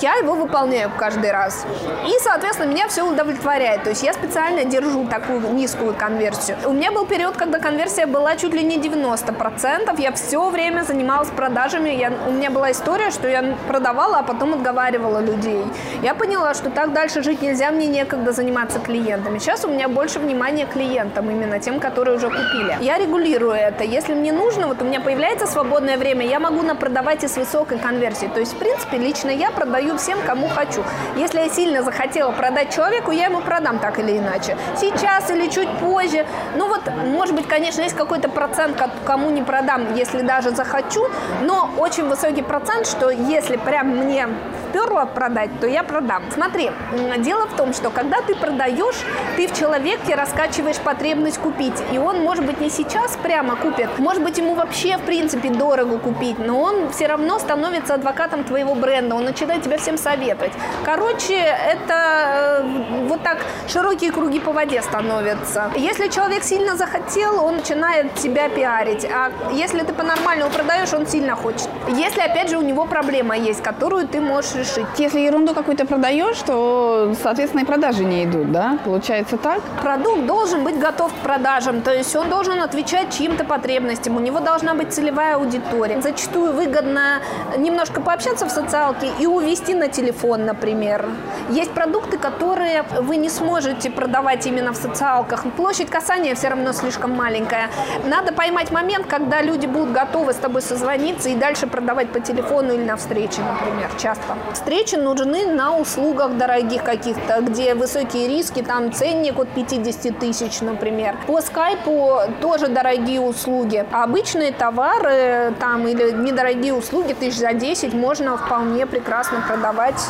я его выполняю каждый раз. И, соответственно, меня все удовлетворяет. То есть я специально держу такую низкую конверсию. У меня был период, когда конверсия была чуть ли не 90%. Я все время занималась продажами. Я, у меня была история, что я продавала, а потом отговаривала людей. Я поняла, что так дальше жить нельзя, мне некогда заниматься клиентами. Сейчас у меня больше внимания клиентам, именно тем, которые уже купили. Я регулирую это. Если мне нужно, вот у меня появляется свободное время, я могу напродавать и с высокой конверсией. То есть, в принципе, лично я продаю всем, кому хочу. Если я сильно захотела продать человеку, я ему продам так или иначе. Сейчас или чуть позже. Ну вот, может быть, конечно, есть какой-то процент, кому не продам, если даже захочу, но очень высокий процент, что если прям мне вперло продать, то я продам. Смотри, дело в том, что когда ты продаешь, ты в человеке раскачиваешь потребность купить. И он, может быть, не сейчас прямо купит, может быть, ему вообще, в принципе, дорого купить, но он все равно становится адвокатом твоего бренда, он начинает тебя всем советовать. Короче, это э, вот так широкие круги по воде становятся. Если человек сильно захотел, он начинает тебя пиарить. А если ты по-нормальному продаешь, он сильно хочет. Если, опять же, у него проблема есть, которую ты можешь решить. Если ерунду какую-то продаешь, то, соответственно, и продажи не идут, да? Получается так? Продукт должен быть готов к продажам, то есть он должен отвечать чьим-то потребностям, у него должна быть целевая аудитория. Зачастую выгодно немножко пообщаться в социалке и увести на телефон, например. Есть продукты, которые вы не сможете продавать именно в социалках. Площадь касания все равно слишком маленькая. Надо поймать момент, когда люди будут готовы с тобой созвониться и дальше продавать по телефону или на встрече, например, часто. Встречи нужны на услугах дорогих каких-то, где высокие риски, там ценник от 50 тысяч, например. По скайпу тоже дорогие услуги. А обычные товары там или недорогие услуги тысяч за 10 можно вполне прекрасно продавать.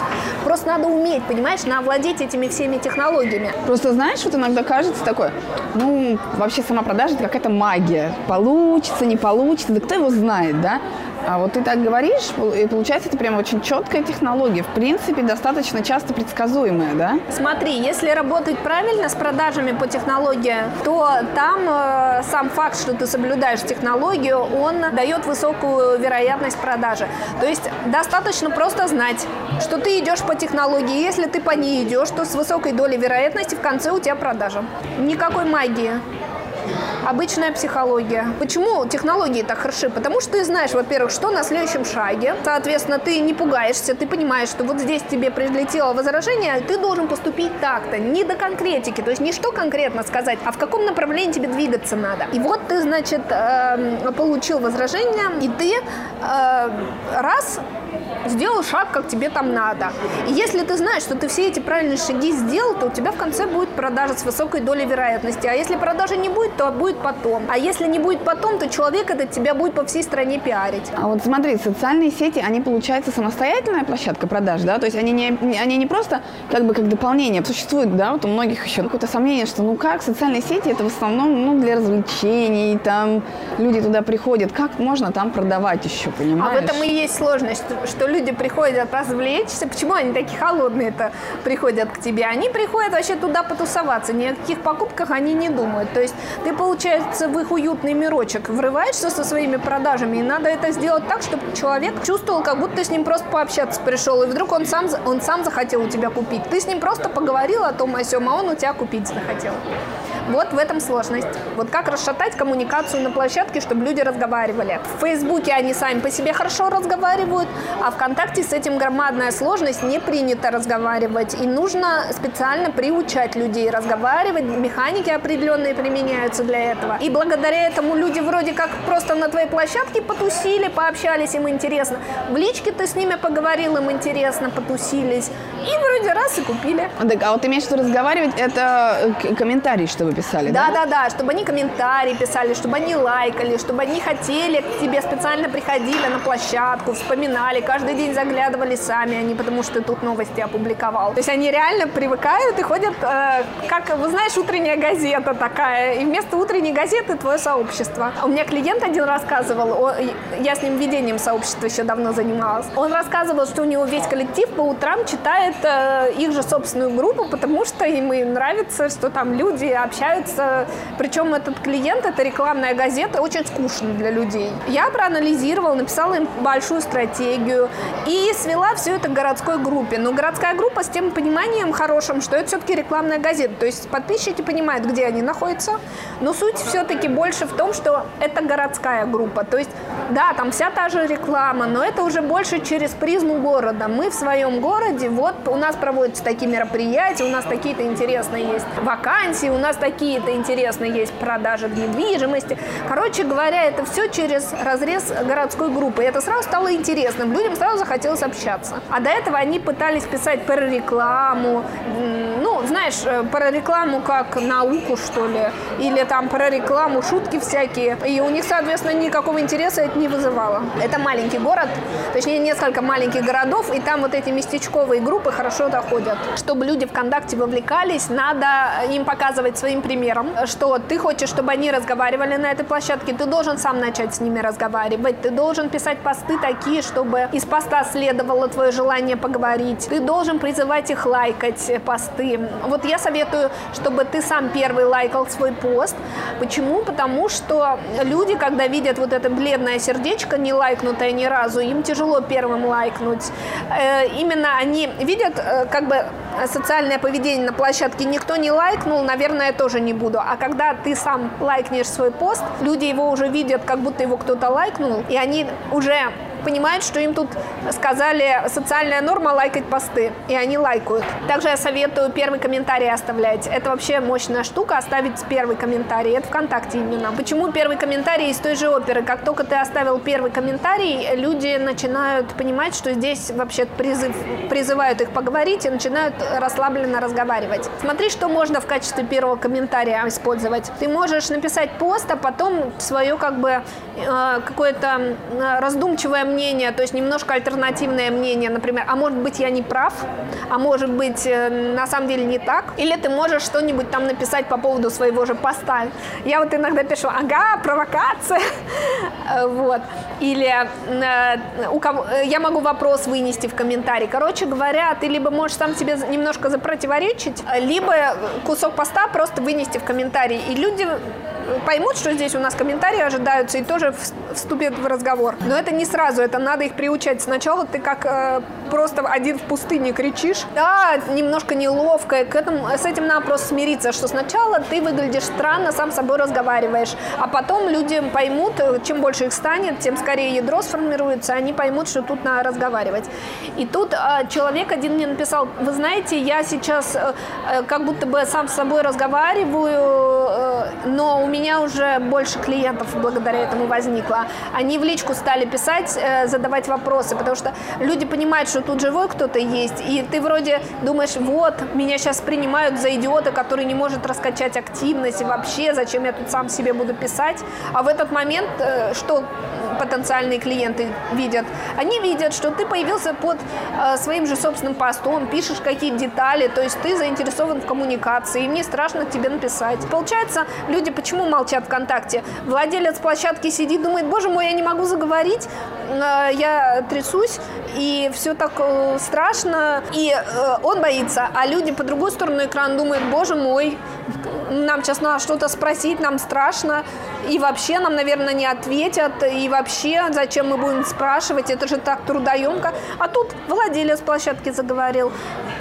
Просто надо уметь, понимаешь, навладеть этими всеми технологиями. Просто знаешь, вот иногда кажется такое, ну, вообще сама продажа – это какая-то магия. Получится, не получится, да кто его знает, да? А вот ты так говоришь, и получается это прям очень четкая технология, в принципе, достаточно часто предсказуемая, да? Смотри, если работать правильно с продажами по технологии, то там э, сам факт, что ты соблюдаешь технологию, он дает высокую вероятность продажи. То есть достаточно просто знать, что ты идешь по технологии. Если ты по ней идешь, то с высокой долей вероятности в конце у тебя продажа. Никакой магии. Обычная психология. Почему технологии так хороши? Потому что ты знаешь, во-первых, что на следующем шаге. Соответственно, ты не пугаешься, ты понимаешь, что вот здесь тебе прилетело возражение, ты должен поступить так-то, не до конкретики. То есть не что конкретно сказать, а в каком направлении тебе двигаться надо. И вот ты, значит, э, получил возражение, и ты э, раз сделал шаг, как тебе там надо. И если ты знаешь, что ты все эти правильные шаги сделал, то у тебя в конце будет продажа с высокой долей вероятности. А если продажи не будет, то будет потом. А если не будет потом, то человек этот тебя будет по всей стране пиарить. А вот смотри, социальные сети, они, получается, самостоятельная площадка продаж, да? То есть они не, они не просто как бы как дополнение. Существует, да, вот у многих еще какое-то сомнение, что ну как, социальные сети это в основном ну, для развлечений, там люди туда приходят. Как можно там продавать еще, понимаешь? А в этом и есть сложность, что люди приходят развлечься. Почему они такие холодные-то приходят к тебе? Они приходят вообще туда потусоваться. Ни о каких покупках они не думают. То есть ты, получается, в их уютный мирочек врываешься со своими продажами, и надо это сделать так, чтобы человек чувствовал, как будто ты с ним просто пообщаться пришел, и вдруг он сам, он сам захотел у тебя купить. Ты с ним просто поговорил о том о сём, а он у тебя купить захотел. Вот в этом сложность. Вот как расшатать коммуникацию на площадке, чтобы люди разговаривали. В Фейсбуке они сами по себе хорошо разговаривают, а ВКонтакте с этим громадная сложность, не принято разговаривать. И нужно специально приучать людей разговаривать, механики определенные применяются для этого. И благодаря этому люди вроде как просто на твоей площадке потусили, пообщались, им интересно. В личке ты с ними поговорил, им интересно, потусились. И вроде раз и купили. Так, а вот ты имеешь в виду разговаривать, это э, комментарий, чтобы писали, да? Да, да, да, чтобы они комментарии писали, чтобы они лайкали, чтобы они хотели к тебе специально приходили на площадку, вспоминали, каждый день заглядывали сами, а не потому что тут новости опубликовал. То есть они реально привыкают и ходят, э, как, вы знаешь, утренняя газета такая, и вместо утренней газеты твое сообщество. У меня клиент один рассказывал, о, я с ним ведением сообщества еще давно занималась, он рассказывал, что у него весь коллектив по утрам читает э, их же собственную группу, потому что им нравится, что там люди общаются. Причем этот клиент, это рекламная газета, очень скучно для людей. Я проанализировала, написала им большую стратегию и свела все это к городской группе. Но городская группа с тем пониманием хорошим, что это все-таки рекламная газета. То есть подписчики понимают, где они находятся. Но суть все-таки больше в том, что это городская группа. То есть, да, там вся та же реклама, но это уже больше через призму города. Мы в своем городе, вот у нас проводятся такие мероприятия, у нас такие-то интересные есть вакансии, у нас такие-то интересные есть продажи в недвижимости. Короче говоря, это все через разрез городской группы. И это сразу стало интересным. Людям сразу захотелось общаться. А до этого они пытались писать про рекламу, ну, знаешь, э, про рекламу как науку, что ли, или там про рекламу, шутки всякие. И у них, соответственно, никакого интереса это не вызывало. Это маленький город, точнее, несколько маленьких городов, и там вот эти местечковые группы хорошо доходят. Чтобы люди в контакте вовлекались, надо им показывать свои своим примером, что ты хочешь, чтобы они разговаривали на этой площадке, ты должен сам начать с ними разговаривать, ты должен писать посты такие, чтобы из поста следовало твое желание поговорить, ты должен призывать их лайкать посты. Вот я советую, чтобы ты сам первый лайкал свой пост. Почему? Потому что люди, когда видят вот это бледное сердечко, не лайкнутое ни разу, им тяжело первым лайкнуть. Э, именно они видят э, как бы социальное поведение на площадке, никто не лайкнул, наверное, это тоже не буду. А когда ты сам лайкнешь свой пост, люди его уже видят, как будто его кто-то лайкнул, и они уже понимают, что им тут сказали социальная норма лайкать посты, и они лайкают. Также я советую первый комментарий оставлять. Это вообще мощная штука, оставить первый комментарий. Это ВКонтакте именно. Почему первый комментарий из той же оперы? Как только ты оставил первый комментарий, люди начинают понимать, что здесь вообще призыв, призывают их поговорить и начинают расслабленно разговаривать. Смотри, что можно в качестве первого комментария использовать. Ты можешь написать пост, а потом свое как бы э, какое-то э, раздумчивое мнение, то есть немножко альтернативное мнение, например, а может быть я не прав, а может быть э, на самом деле не так, или ты можешь что-нибудь там написать по поводу своего же поста. Я вот иногда пишу, ага, провокация, вот, или э, у кого, э, я могу вопрос вынести в комментарий. Короче говоря, ты либо можешь сам себе немножко запротиворечить, либо кусок поста просто вынести в комментарий, и люди поймут, что здесь у нас комментарии ожидаются, и тоже вступит в разговор. Но это не сразу, это надо их приучать. Сначала ты как э, просто один в пустыне кричишь. Да, немножко неловко, к этому, с этим надо просто смириться, что сначала ты выглядишь странно, сам с собой разговариваешь, а потом люди поймут, чем больше их станет, тем скорее ядро сформируется, они поймут, что тут надо разговаривать. И тут э, человек один мне написал, вы знаете, я сейчас э, э, как будто бы сам с собой разговариваю, э, но у меня уже больше клиентов благодаря этому возникло. Они в личку стали писать, э, задавать вопросы, потому что люди понимают, что тут живой кто-то есть, и ты вроде думаешь, вот, меня сейчас принимают за идиота, который не может раскачать активность, и вообще, зачем я тут сам себе буду писать. А в этот момент, э, что потенциальные клиенты видят? Они видят, что ты появился под э, своим же собственным постом, пишешь какие-то детали, то есть ты заинтересован в коммуникации, и мне страшно тебе написать. Получается, люди почему молчат ВКонтакте? Владелец площадки сидит, думает, боже мой, я не могу заговорить, э, я трясусь, и все так э, страшно, и э, он боится, а люди по другую сторону экрана думают, боже мой, нам сейчас надо что-то спросить, нам страшно, и вообще нам, наверное, не ответят, и вообще зачем мы будем спрашивать, это же так трудоемко. А тут владелец площадки заговорил,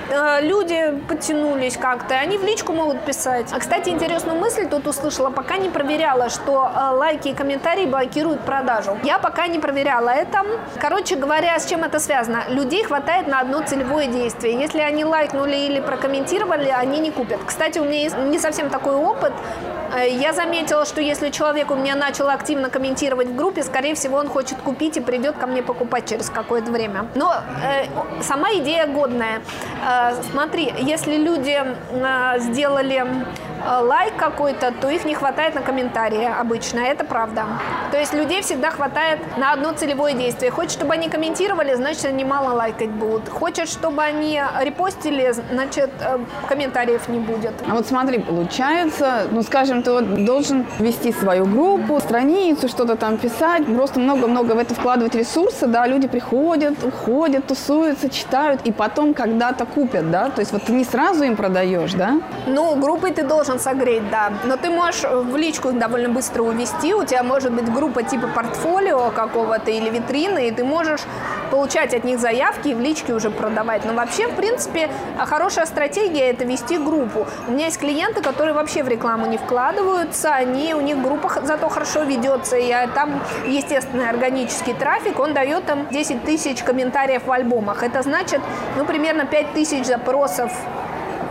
э, люди подтянулись как-то, они в личку могут писать. А, кстати, интересную мысль тут услышала, пока не проверяла, что э, лайки и комментарии блокируют продажу. Я пока не проверяла это. Короче говоря, с чем это связано? Людей хватает на одно целевое действие. Если они лайкнули или прокомментировали, они не купят. Кстати, у меня есть не совсем такой опыт. Э, я заметила, что если человек у меня начал активно комментировать в группе, скорее всего, он хочет купить и придет ко мне покупать через какое-то время. Но э, сама идея годная. Э, смотри, если люди э, сделали лайк какой-то, то их не хватает на комментарии обычно, это правда. То есть людей всегда хватает на одно целевое действие. Хочешь, чтобы они комментировали, значит, они мало лайкать будут. Хочешь, чтобы они репостили, значит, э, комментариев не будет. А вот смотри, получается, ну, скажем, ты вот должен вести свою группу, страницу, что-то там писать, просто много-много в это вкладывать ресурсы, да, люди приходят, уходят, тусуются, читают, и потом когда-то купят, да, то есть вот ты не сразу им продаешь, да? Ну, группой ты должен должен согреть, да. Но ты можешь в личку их довольно быстро увести. У тебя может быть группа типа портфолио какого-то или витрины, и ты можешь получать от них заявки и в личке уже продавать. Но вообще, в принципе, хорошая стратегия – это вести группу. У меня есть клиенты, которые вообще в рекламу не вкладываются, они, у них группа зато хорошо ведется, и там естественный органический трафик, он дает там 10 тысяч комментариев в альбомах. Это значит, ну, примерно 5 тысяч запросов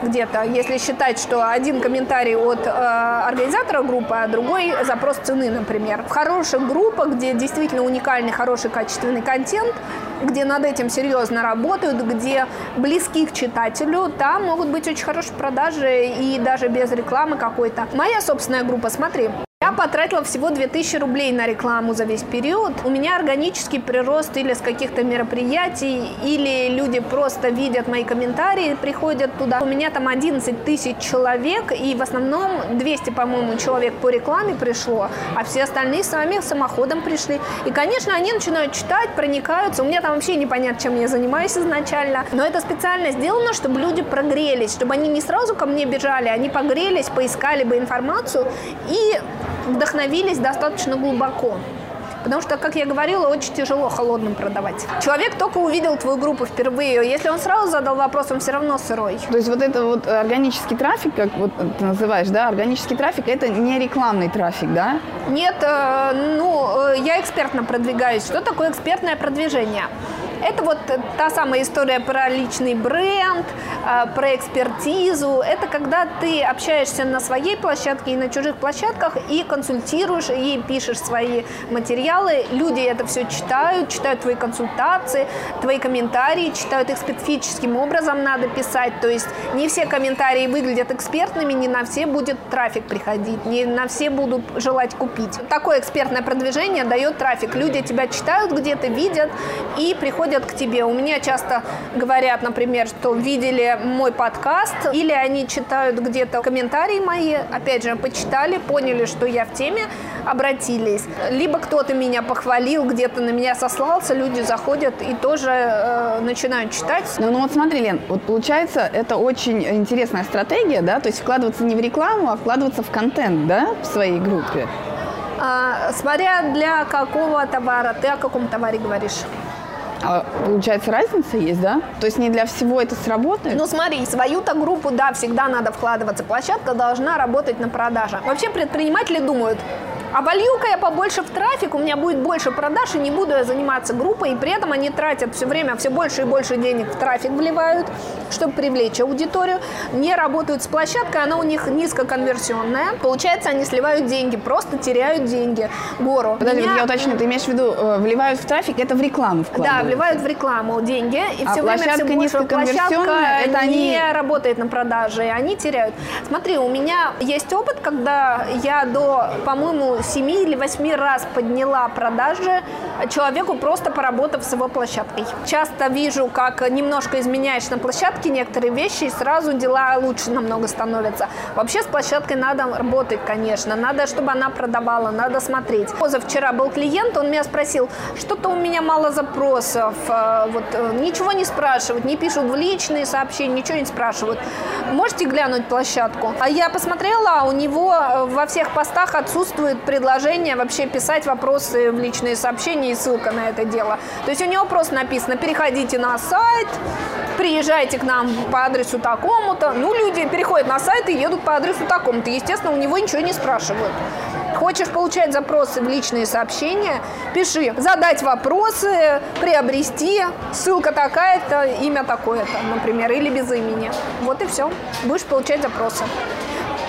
где-то, если считать, что один комментарий от э, организатора группы, а другой запрос цены, например. В хороших группах, где действительно уникальный, хороший, качественный контент, где над этим серьезно работают, где близки к читателю, там могут быть очень хорошие продажи и даже без рекламы какой-то. Моя собственная группа, смотри, я потратила всего 2000 рублей на рекламу за весь период. У меня органический прирост или с каких-то мероприятий, или люди просто видят мои комментарии, приходят туда. У меня там 11 тысяч человек, и в основном 200, по-моему, человек по рекламе пришло, а все остальные сами самоходом пришли. И, конечно, они начинают читать, проникаются. У меня там вообще непонятно, чем я занимаюсь изначально. Но это специально сделано, чтобы люди прогрелись, чтобы они не сразу ко мне бежали, они погрелись, поискали бы информацию и вдохновились достаточно глубоко. Потому что, как я говорила, очень тяжело холодным продавать. Человек только увидел твою группу впервые. Если он сразу задал вопрос, он все равно сырой. То есть вот это вот органический трафик, как вот ты называешь, да, органический трафик, это не рекламный трафик, да? Нет, э, ну, э, я экспертно продвигаюсь. Что такое экспертное продвижение? Это вот та самая история про личный бренд, а, про экспертизу. Это когда ты общаешься на своей площадке и на чужих площадках и консультируешь, и пишешь свои материалы. Люди это все читают, читают твои консультации, твои комментарии, читают их специфическим образом надо писать. То есть не все комментарии выглядят экспертными, не на все будет трафик приходить, не на все будут желать купить. Такое экспертное продвижение дает трафик. Люди тебя читают где-то, видят и приходят приходят к тебе. У меня часто говорят, например, что видели мой подкаст, или они читают где-то комментарии мои, опять же, почитали, поняли, что я в теме, обратились. Либо кто-то меня похвалил, где-то на меня сослался, люди заходят и тоже э, начинают читать. Ну, ну вот смотри, Лен, вот получается, это очень интересная стратегия, да, то есть вкладываться не в рекламу, а вкладываться в контент, да, в своей группе. А, смотря для какого товара, ты о каком товаре говоришь? А, получается, разница есть, да? То есть не для всего это сработает? Ну смотри, свою-то группу, да, всегда надо вкладываться. Площадка должна работать на продаже. Вообще предприниматели думают, а волью-ка я побольше в трафик, у меня будет больше продаж, и не буду я заниматься группой, и при этом они тратят все время все больше и больше денег в трафик вливают, чтобы привлечь аудиторию, не работают с площадкой, она у них низкоконверсионная. Получается, они сливают деньги, просто теряют деньги, гору. Подожди, Меня... я уточню, ты имеешь в виду, э, вливают в трафик, это в рекламу вкладывают? Да, вливают в рекламу деньги, и а все время все больше площадка это они... не работает на продаже, они теряют. Смотри, у меня есть опыт, когда я до, по-моему, 7 или 8 раз подняла продажи человеку, просто поработав с его площадкой. Часто вижу, как немножко изменяешь на площадке некоторые вещи, и сразу дела лучше намного становятся. Вообще с площадкой надо работать, конечно. Надо, чтобы она продавала, надо смотреть. Позавчера был клиент, он меня спросил, что-то у меня мало запросов, э, вот э, ничего не спрашивают, не пишут в личные сообщения, ничего не спрашивают. Можете глянуть площадку? А я посмотрела, а у него э, во всех постах отсутствует предложение вообще писать вопросы в личные сообщения и ссылка на это дело. То есть у него просто написано, переходите на сайт, приезжайте к нам по адресу такому-то. Ну, люди переходят на сайт и едут по адресу такому-то. Естественно, у него ничего не спрашивают. Хочешь получать запросы в личные сообщения? Пиши. Задать вопросы, приобрести. Ссылка такая-то, имя такое-то, например, или без имени. Вот и все. Будешь получать запросы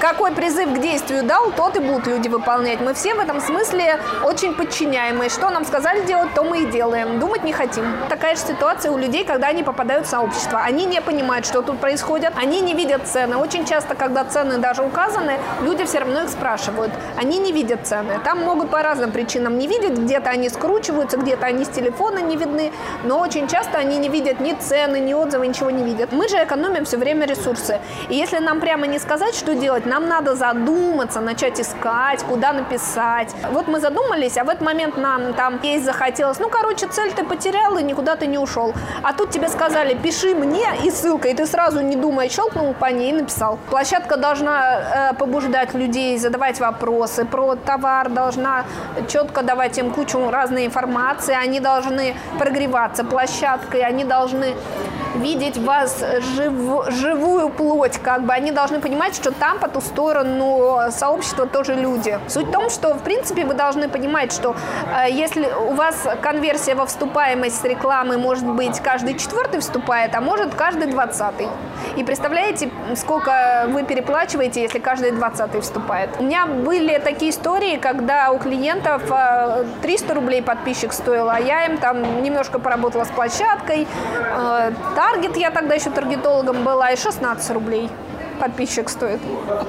какой призыв к действию дал, тот и будут люди выполнять. Мы все в этом смысле очень подчиняемые. Что нам сказали делать, то мы и делаем. Думать не хотим. Такая же ситуация у людей, когда они попадают в сообщество. Они не понимают, что тут происходит, они не видят цены. Очень часто, когда цены даже указаны, люди все равно их спрашивают. Они не видят цены. Там могут по разным причинам не видеть. Где-то они скручиваются, где-то они с телефона не видны. Но очень часто они не видят ни цены, ни отзывы, ничего не видят. Мы же экономим все время ресурсы. И если нам прямо не сказать, что делать, нам надо задуматься, начать искать, куда написать. Вот мы задумались, а в этот момент нам там есть захотелось, ну, короче, цель ты потерял и никуда ты не ушел. А тут тебе сказали, пиши мне и ссылка, и ты сразу не думая щелкнул по ней и написал. Площадка должна э, побуждать людей задавать вопросы про товар, должна четко давать им кучу разной информации, они должны прогреваться площадкой, они должны видеть вас жив, живую плоть, как бы они должны понимать, что там по ту сторону сообщества тоже люди. Суть в том, что в принципе вы должны понимать, что э, если у вас конверсия во вступаемость с рекламы может быть каждый четвертый вступает, а может каждый двадцатый. И представляете, сколько вы переплачиваете, если каждый двадцатый вступает. У меня были такие истории, когда у клиентов 300 э, рублей подписчик стоил, а я им там немножко поработала с площадкой, э, Таргет, я тогда еще таргетологом была, и 16 рублей подписчик стоит.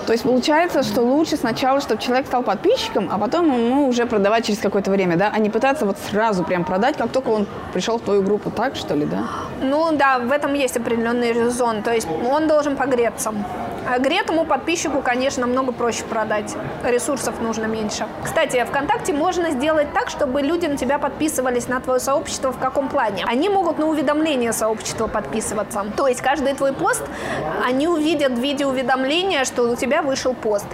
То есть получается, что лучше сначала, чтобы человек стал подписчиком, а потом ему уже продавать через какое-то время, да? А не пытаться вот сразу прям продать, как только он пришел в твою группу, так что ли, да? Ну да, в этом есть определенный резон. То есть он должен погреться. А гретому подписчику, конечно, намного проще продать. Ресурсов нужно меньше. Кстати, ВКонтакте можно сделать так, чтобы люди на тебя подписывались на твое сообщество в каком плане? Они могут на уведомления сообщества подписываться. То есть каждый твой пост они увидят в виде уведомления, что у тебя вышел пост.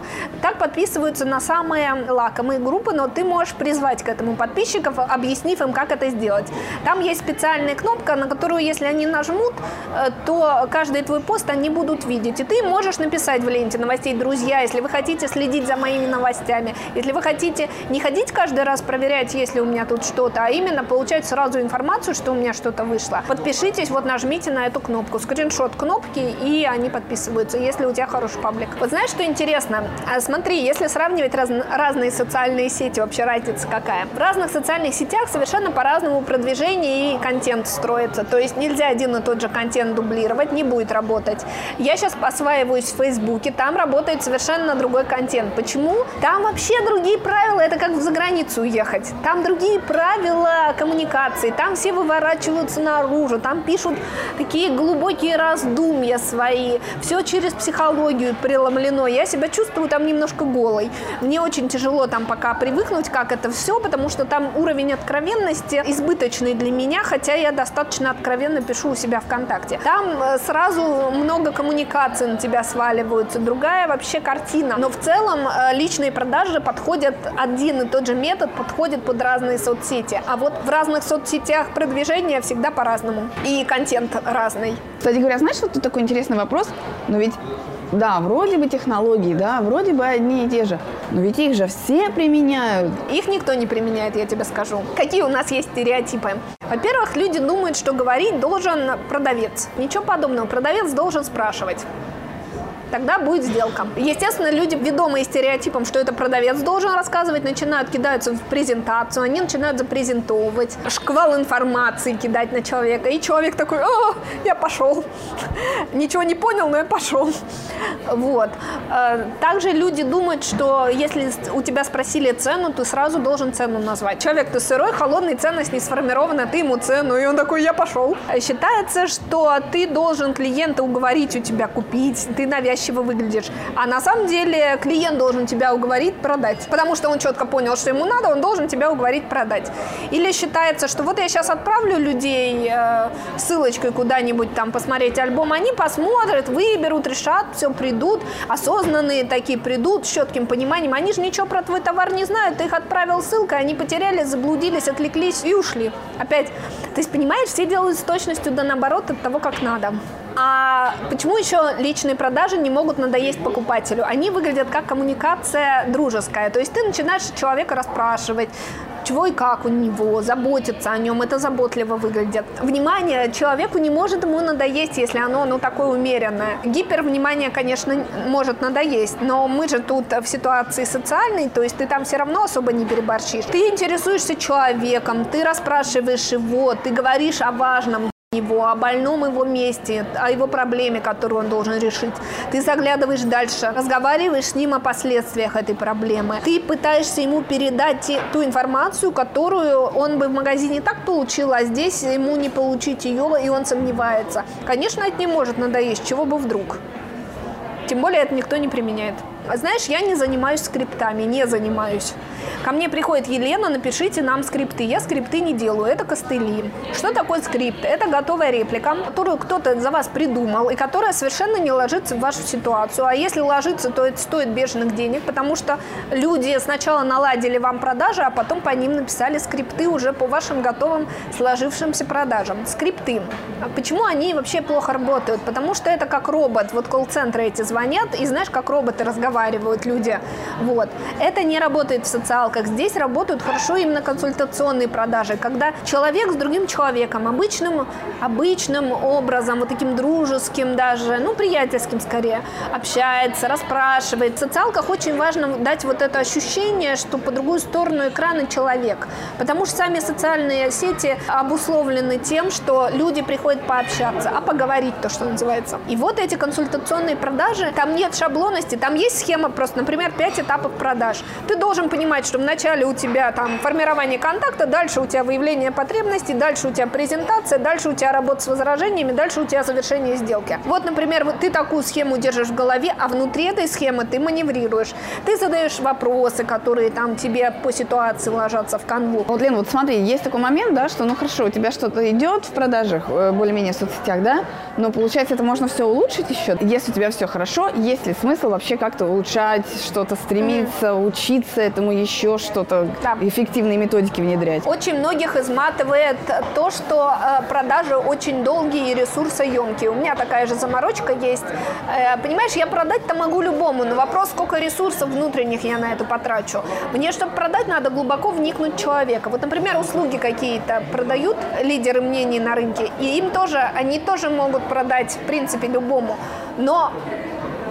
Так подписываются на самые лакомые группы, но ты можешь призвать к этому подписчиков, объяснив им, как это сделать. Там есть специальная кнопка, на которую, если они нажмут, э, то каждый твой пост они будут видеть. И ты можешь написать в ленте новостей, друзья, если вы хотите следить за моими новостями, если вы хотите не ходить каждый раз проверять, есть ли у меня тут что-то, а именно получать сразу информацию, что у меня что-то вышло, подпишитесь, вот нажмите на эту кнопку, скриншот кнопки, и они подписываются, если у тебя хороший паблик. Вот знаешь, что интересно? А смотри, если сравнивать раз, разные социальные сети, вообще разница какая? В разных социальных сетях совершенно по-разному продвижение и контент строится. То есть нельзя один и тот же контент дублировать, не будет работать. Я сейчас осваиваюсь в Фейсбуке, там работает совершенно другой контент. Почему? Там вообще другие правила, это как за границу уехать. Там другие правила коммуникации, там все выворачиваются наружу, там пишут такие глубокие раздумья свои, все через психологию преломлено. Я себя чувствую там немножко голой. Мне очень тяжело там пока привыкнуть, как это все, потому что там уровень откровенности избыточный для меня, хотя я достаточно откровенно пишу у себя ВКонтакте. Там э, сразу много коммуникации на тебя нахваливаются, другая вообще картина. Но в целом э, личные продажи подходят, один и тот же метод подходит под разные соцсети. А вот в разных соцсетях продвижение всегда по-разному. И контент разный. Кстати говоря, знаешь, вот тут такой интересный вопрос, но ведь да, вроде бы технологии, да, вроде бы одни и те же, но ведь их же все применяют. Их никто не применяет, я тебе скажу. Какие у нас есть стереотипы? Во-первых, люди думают, что говорить должен продавец. Ничего подобного. Продавец должен спрашивать тогда будет сделка. Естественно, люди, ведомые стереотипом, что это продавец должен рассказывать, начинают кидаться в презентацию, они начинают запрезентовывать, шквал информации кидать на человека, и человек такой, о, я пошел. Ничего не понял, но я пошел. Вот. Э, также люди думают, что если у тебя спросили цену, ты сразу должен цену назвать. Человек, ты сырой, холодный, ценность не сформирована, ты ему цену, и он такой, я пошел. Считается, что ты должен клиента уговорить у тебя купить, ты навязчиво навязчиво выглядишь. А на самом деле клиент должен тебя уговорить продать. Потому что он четко понял, что ему надо, он должен тебя уговорить продать. Или считается, что вот я сейчас отправлю людей э, ссылочкой куда-нибудь там посмотреть альбом, они посмотрят, выберут, решат, все придут, осознанные такие придут с четким пониманием. Они же ничего про твой товар не знают, ты их отправил ссылкой, они потерялись, заблудились, отвлеклись и ушли. Опять, то есть, понимаешь, все делают с точностью да наоборот от того, как надо. А почему еще личные продажи не могут надоесть покупателю? Они выглядят как коммуникация дружеская. То есть ты начинаешь человека расспрашивать, чего и как у него, заботиться о нем, это заботливо выглядит. Внимание человеку не может ему надоесть, если оно ну, такое умеренное. Гипервнимание, конечно, может надоесть, но мы же тут в ситуации социальной, то есть ты там все равно особо не переборщишь. Ты интересуешься человеком, ты расспрашиваешь его, ты говоришь о важном, его, о больном его месте, о его проблеме, которую он должен решить. Ты заглядываешь дальше, разговариваешь с ним о последствиях этой проблемы. Ты пытаешься ему передать ту информацию, которую он бы в магазине так получил, а здесь ему не получить ее, и он сомневается. Конечно, это не может надоесть, чего бы вдруг. Тем более это никто не применяет. А знаешь, я не занимаюсь скриптами, не занимаюсь. Ко мне приходит Елена, напишите нам скрипты. Я скрипты не делаю, это костыли. Что такое скрипт? Это готовая реплика, которую кто-то за вас придумал и которая совершенно не ложится в вашу ситуацию. А если ложится, то это стоит бешеных денег, потому что люди сначала наладили вам продажи, а потом по ним написали скрипты уже по вашим готовым сложившимся продажам. Скрипты. А почему они вообще плохо работают? Потому что это как робот. Вот колл-центры эти звонят, и знаешь, как роботы разговаривают люди. Вот. Это не работает в социалках. Здесь работают хорошо именно консультационные продажи, когда человек с другим человеком, обычным, обычным образом, вот таким дружеским даже, ну, приятельским скорее, общается, расспрашивает. В социалках очень важно дать вот это ощущение, что по другую сторону экрана человек. Потому что сами социальные сети обусловлены тем, что люди приходят пообщаться, а поговорить то, что называется. И вот эти консультационные продажи, там нет шаблонности, там есть схема просто, например, 5 этапов продаж. Ты должен понимать, понимать, что вначале у тебя там формирование контакта, дальше у тебя выявление потребностей, дальше у тебя презентация, дальше у тебя работа с возражениями, дальше у тебя завершение сделки. Вот, например, вот ты такую схему держишь в голове, а внутри этой схемы ты маневрируешь. Ты задаешь вопросы, которые там тебе по ситуации ложатся в канву. Вот, Лен, вот смотри, есть такой момент, да, что, ну хорошо, у тебя что-то идет в продажах, э, более-менее в соцсетях, да, но получается это можно все улучшить еще. Если у тебя все хорошо, есть ли смысл вообще как-то улучшать, что-то стремиться, mm. учиться этому еще? что-то, да. эффективные методики внедрять? Очень многих изматывает то, что э, продажи очень долгие и ресурсоемкие. У меня такая же заморочка есть. Э, понимаешь, я продать-то могу любому, но вопрос, сколько ресурсов внутренних я на это потрачу. Мне, чтобы продать, надо глубоко вникнуть в человека. Вот, например, услуги какие-то продают лидеры мнений на рынке, и им тоже, они тоже могут продать, в принципе, любому. Но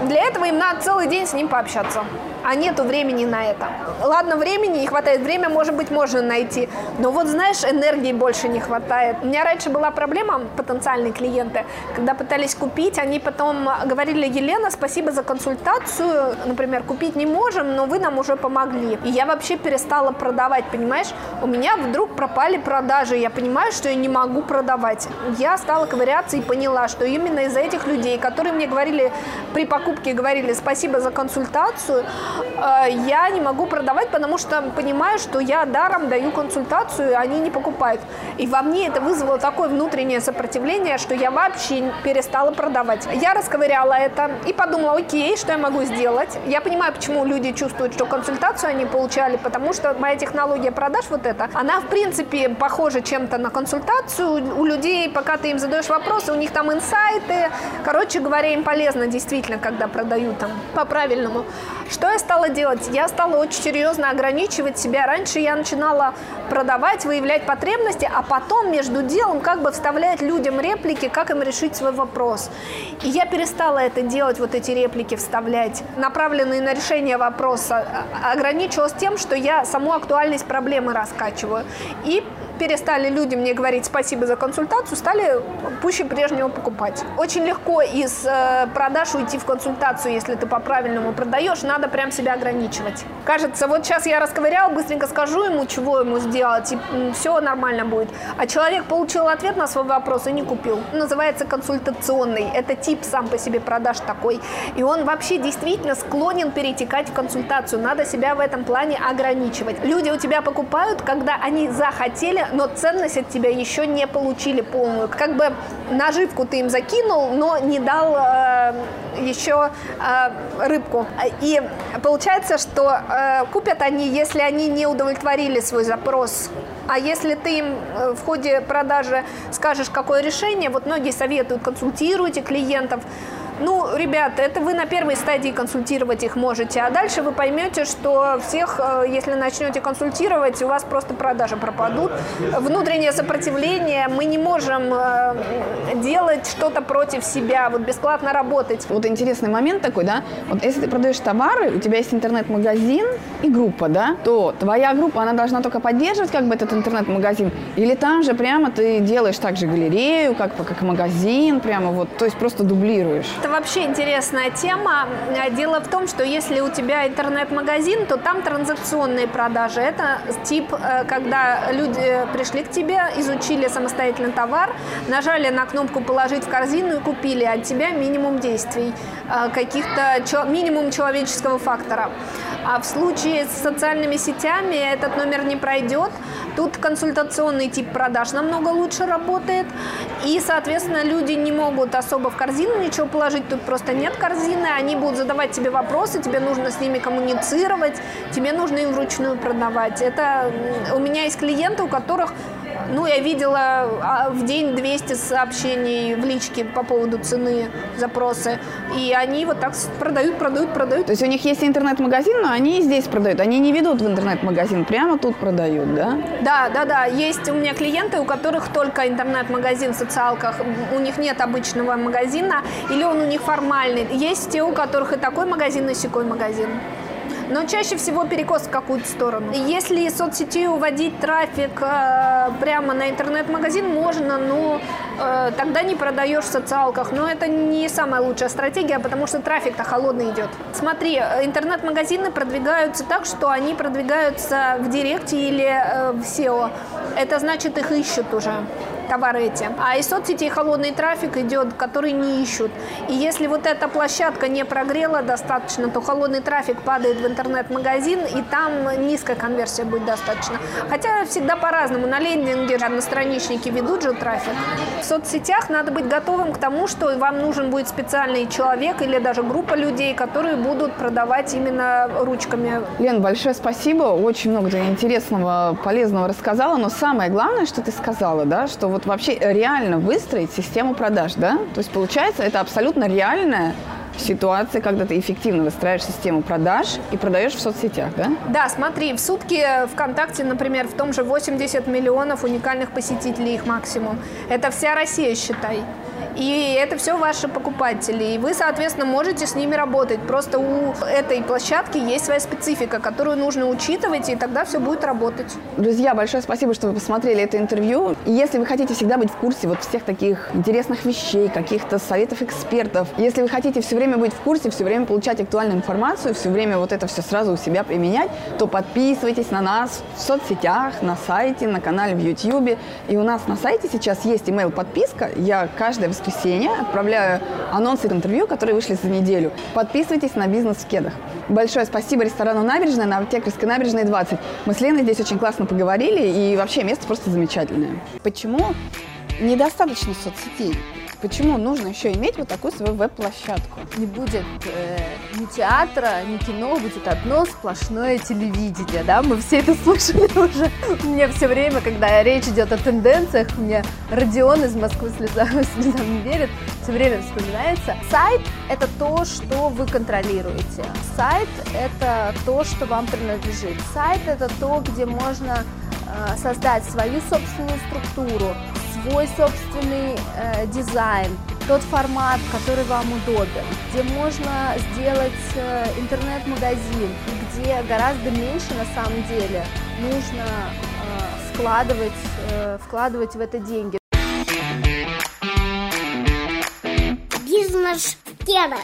для этого им надо целый день с ним пообщаться а нету времени на это. Ладно, времени не хватает, время, может быть, можно найти, но вот, знаешь, энергии больше не хватает. У меня раньше была проблема, потенциальные клиенты, когда пытались купить, они потом говорили, Елена, спасибо за консультацию, например, купить не можем, но вы нам уже помогли. И я вообще перестала продавать, понимаешь? У меня вдруг пропали продажи, я понимаю, что я не могу продавать. Я стала ковыряться и поняла, что именно из-за этих людей, которые мне говорили при покупке, говорили спасибо за консультацию, я не могу продавать, потому что понимаю, что я даром даю консультацию, они не покупают. И во мне это вызвало такое внутреннее сопротивление, что я вообще перестала продавать. Я расковыряла это и подумала, окей, что я могу сделать? Я понимаю, почему люди чувствуют, что консультацию они получали, потому что моя технология продаж вот эта, она в принципе похожа чем-то на консультацию. У людей, пока ты им задаешь вопросы, у них там инсайты. Короче говоря, им полезно действительно, когда продают там по-правильному. Что я стала делать? Я стала очень серьезно ограничивать себя. Раньше я начинала продавать, выявлять потребности, а потом между делом как бы вставлять людям реплики, как им решить свой вопрос. И я перестала это делать, вот эти реплики вставлять, направленные на решение вопроса. Ограничивалась тем, что я саму актуальность проблемы раскачиваю. И перестали люди мне говорить спасибо за консультацию, стали пуще прежнего покупать. Очень легко из э, продаж уйти в консультацию, если ты по-правильному продаешь, надо прям себя ограничивать. Кажется, вот сейчас я расковырял, быстренько скажу ему, чего ему сделать, и все нормально будет. А человек получил ответ на свой вопрос и не купил. Называется консультационный. Это тип сам по себе продаж такой. И он вообще действительно склонен перетекать в консультацию. Надо себя в этом плане ограничивать. Люди у тебя покупают, когда они захотели, но ценность от тебя еще не получили полную. Как бы наживку ты им закинул, но не дал э, еще э, рыбку. И получается, что э, купят они, если они не удовлетворили свой запрос. А если ты им э, в ходе продажи скажешь, какое решение, вот многие советуют, консультируйте клиентов, ну, ребята, это вы на первой стадии консультировать их можете, а дальше вы поймете, что всех, э, если начнете консультировать, у вас просто продажи пропадут. Внутреннее сопротивление, мы не можем э, делать что-то против себя, вот бесплатно работать. Вот интересный момент такой, да, вот если ты продаешь товары, у тебя есть интернет-магазин и группа, да, то твоя группа, она должна только поддерживать как бы этот интернет-магазин, или там же прямо ты делаешь также галерею, как, как магазин, прямо вот, то есть просто дублируешь это вообще интересная тема. Дело в том, что если у тебя интернет-магазин, то там транзакционные продажи. Это тип, э, когда люди пришли к тебе, изучили самостоятельно товар, нажали на кнопку «Положить в корзину» и купили. От тебя минимум действий, э, каких-то минимум человеческого фактора. А в случае с социальными сетями этот номер не пройдет. Тут консультационный тип продаж намного лучше работает. И, соответственно, люди не могут особо в корзину ничего положить. Тут просто нет корзины. Они будут задавать тебе вопросы, тебе нужно с ними коммуницировать, тебе нужно им вручную продавать. Это у меня есть клиенты, у которых ну, я видела а, в день 200 сообщений в личке по поводу цены, запросы. И они вот так продают, продают, продают. То есть у них есть интернет-магазин, но они здесь продают. Они не ведут в интернет-магазин, прямо тут продают, да? Да, да, да. Есть у меня клиенты, у которых только интернет-магазин в социалках. У них нет обычного магазина, или он у них формальный. Есть те, у которых и такой магазин, и секой магазин но чаще всего перекос в какую-то сторону. Если из соцсети уводить трафик э, прямо на интернет-магазин можно, но э, тогда не продаешь в социалках. Но это не самая лучшая стратегия, потому что трафик-то холодный идет. Смотри, э, интернет-магазины продвигаются так, что они продвигаются в Директе или э, в SEO. Это значит, их ищут уже товары эти. А из соцсетей холодный трафик идет, который не ищут. И если вот эта площадка не прогрела достаточно, то холодный трафик падает в интернет-магазин, и там низкая конверсия будет достаточно. Хотя всегда по-разному. На лендинге, на страничнике ведут же трафик. В соцсетях надо быть готовым к тому, что вам нужен будет специальный человек или даже группа людей, которые будут продавать именно ручками. Лен, большое спасибо. Очень много интересного, полезного рассказала. Но самое главное, что ты сказала, да, что вот вот вообще реально выстроить систему продаж, да? То есть получается, это абсолютно реальная ситуация, когда ты эффективно выстраиваешь систему продаж и продаешь в соцсетях, да? Да, смотри, в сутки ВКонтакте, например, в том же 80 миллионов уникальных посетителей их максимум. Это вся Россия, считай. И это все ваши покупатели. И вы, соответственно, можете с ними работать. Просто у этой площадки есть своя специфика, которую нужно учитывать, и тогда все будет работать. Друзья, большое спасибо, что вы посмотрели это интервью. Если вы хотите всегда быть в курсе вот всех таких интересных вещей, каких-то советов экспертов, если вы хотите все время быть в курсе, все время получать актуальную информацию, все время вот это все сразу у себя применять, то подписывайтесь на нас в соцсетях, на сайте, на канале в YouTube. И у нас на сайте сейчас есть email подписка. Я каждое воскресенье отправляю анонсы интервью, которые вышли за неделю. Подписывайтесь на бизнес в кедах. Большое спасибо ресторану «Набережная» на Аптекарской набережной 20. Мы с Леной здесь очень классно поговорили, и вообще место просто замечательное. Почему недостаточно соцсетей? Почему нужно еще иметь вот такую свою веб-площадку? Не будет э, ни театра, ни кино, будет одно сплошное телевидение, да? Мы все это слышали уже. Мне все время, когда речь идет о тенденциях, мне Родион из Москвы слезам, слезам не верит, все время вспоминается. Сайт – это то, что вы контролируете. Сайт – это то, что вам принадлежит. Сайт – это то, где можно э, создать свою собственную структуру, свой собственный э, дизайн, тот формат, который вам удобен, где можно сделать э, интернет-магазин, где гораздо меньше на самом деле нужно э, складывать, э, вкладывать в это деньги. Бизнес-тема.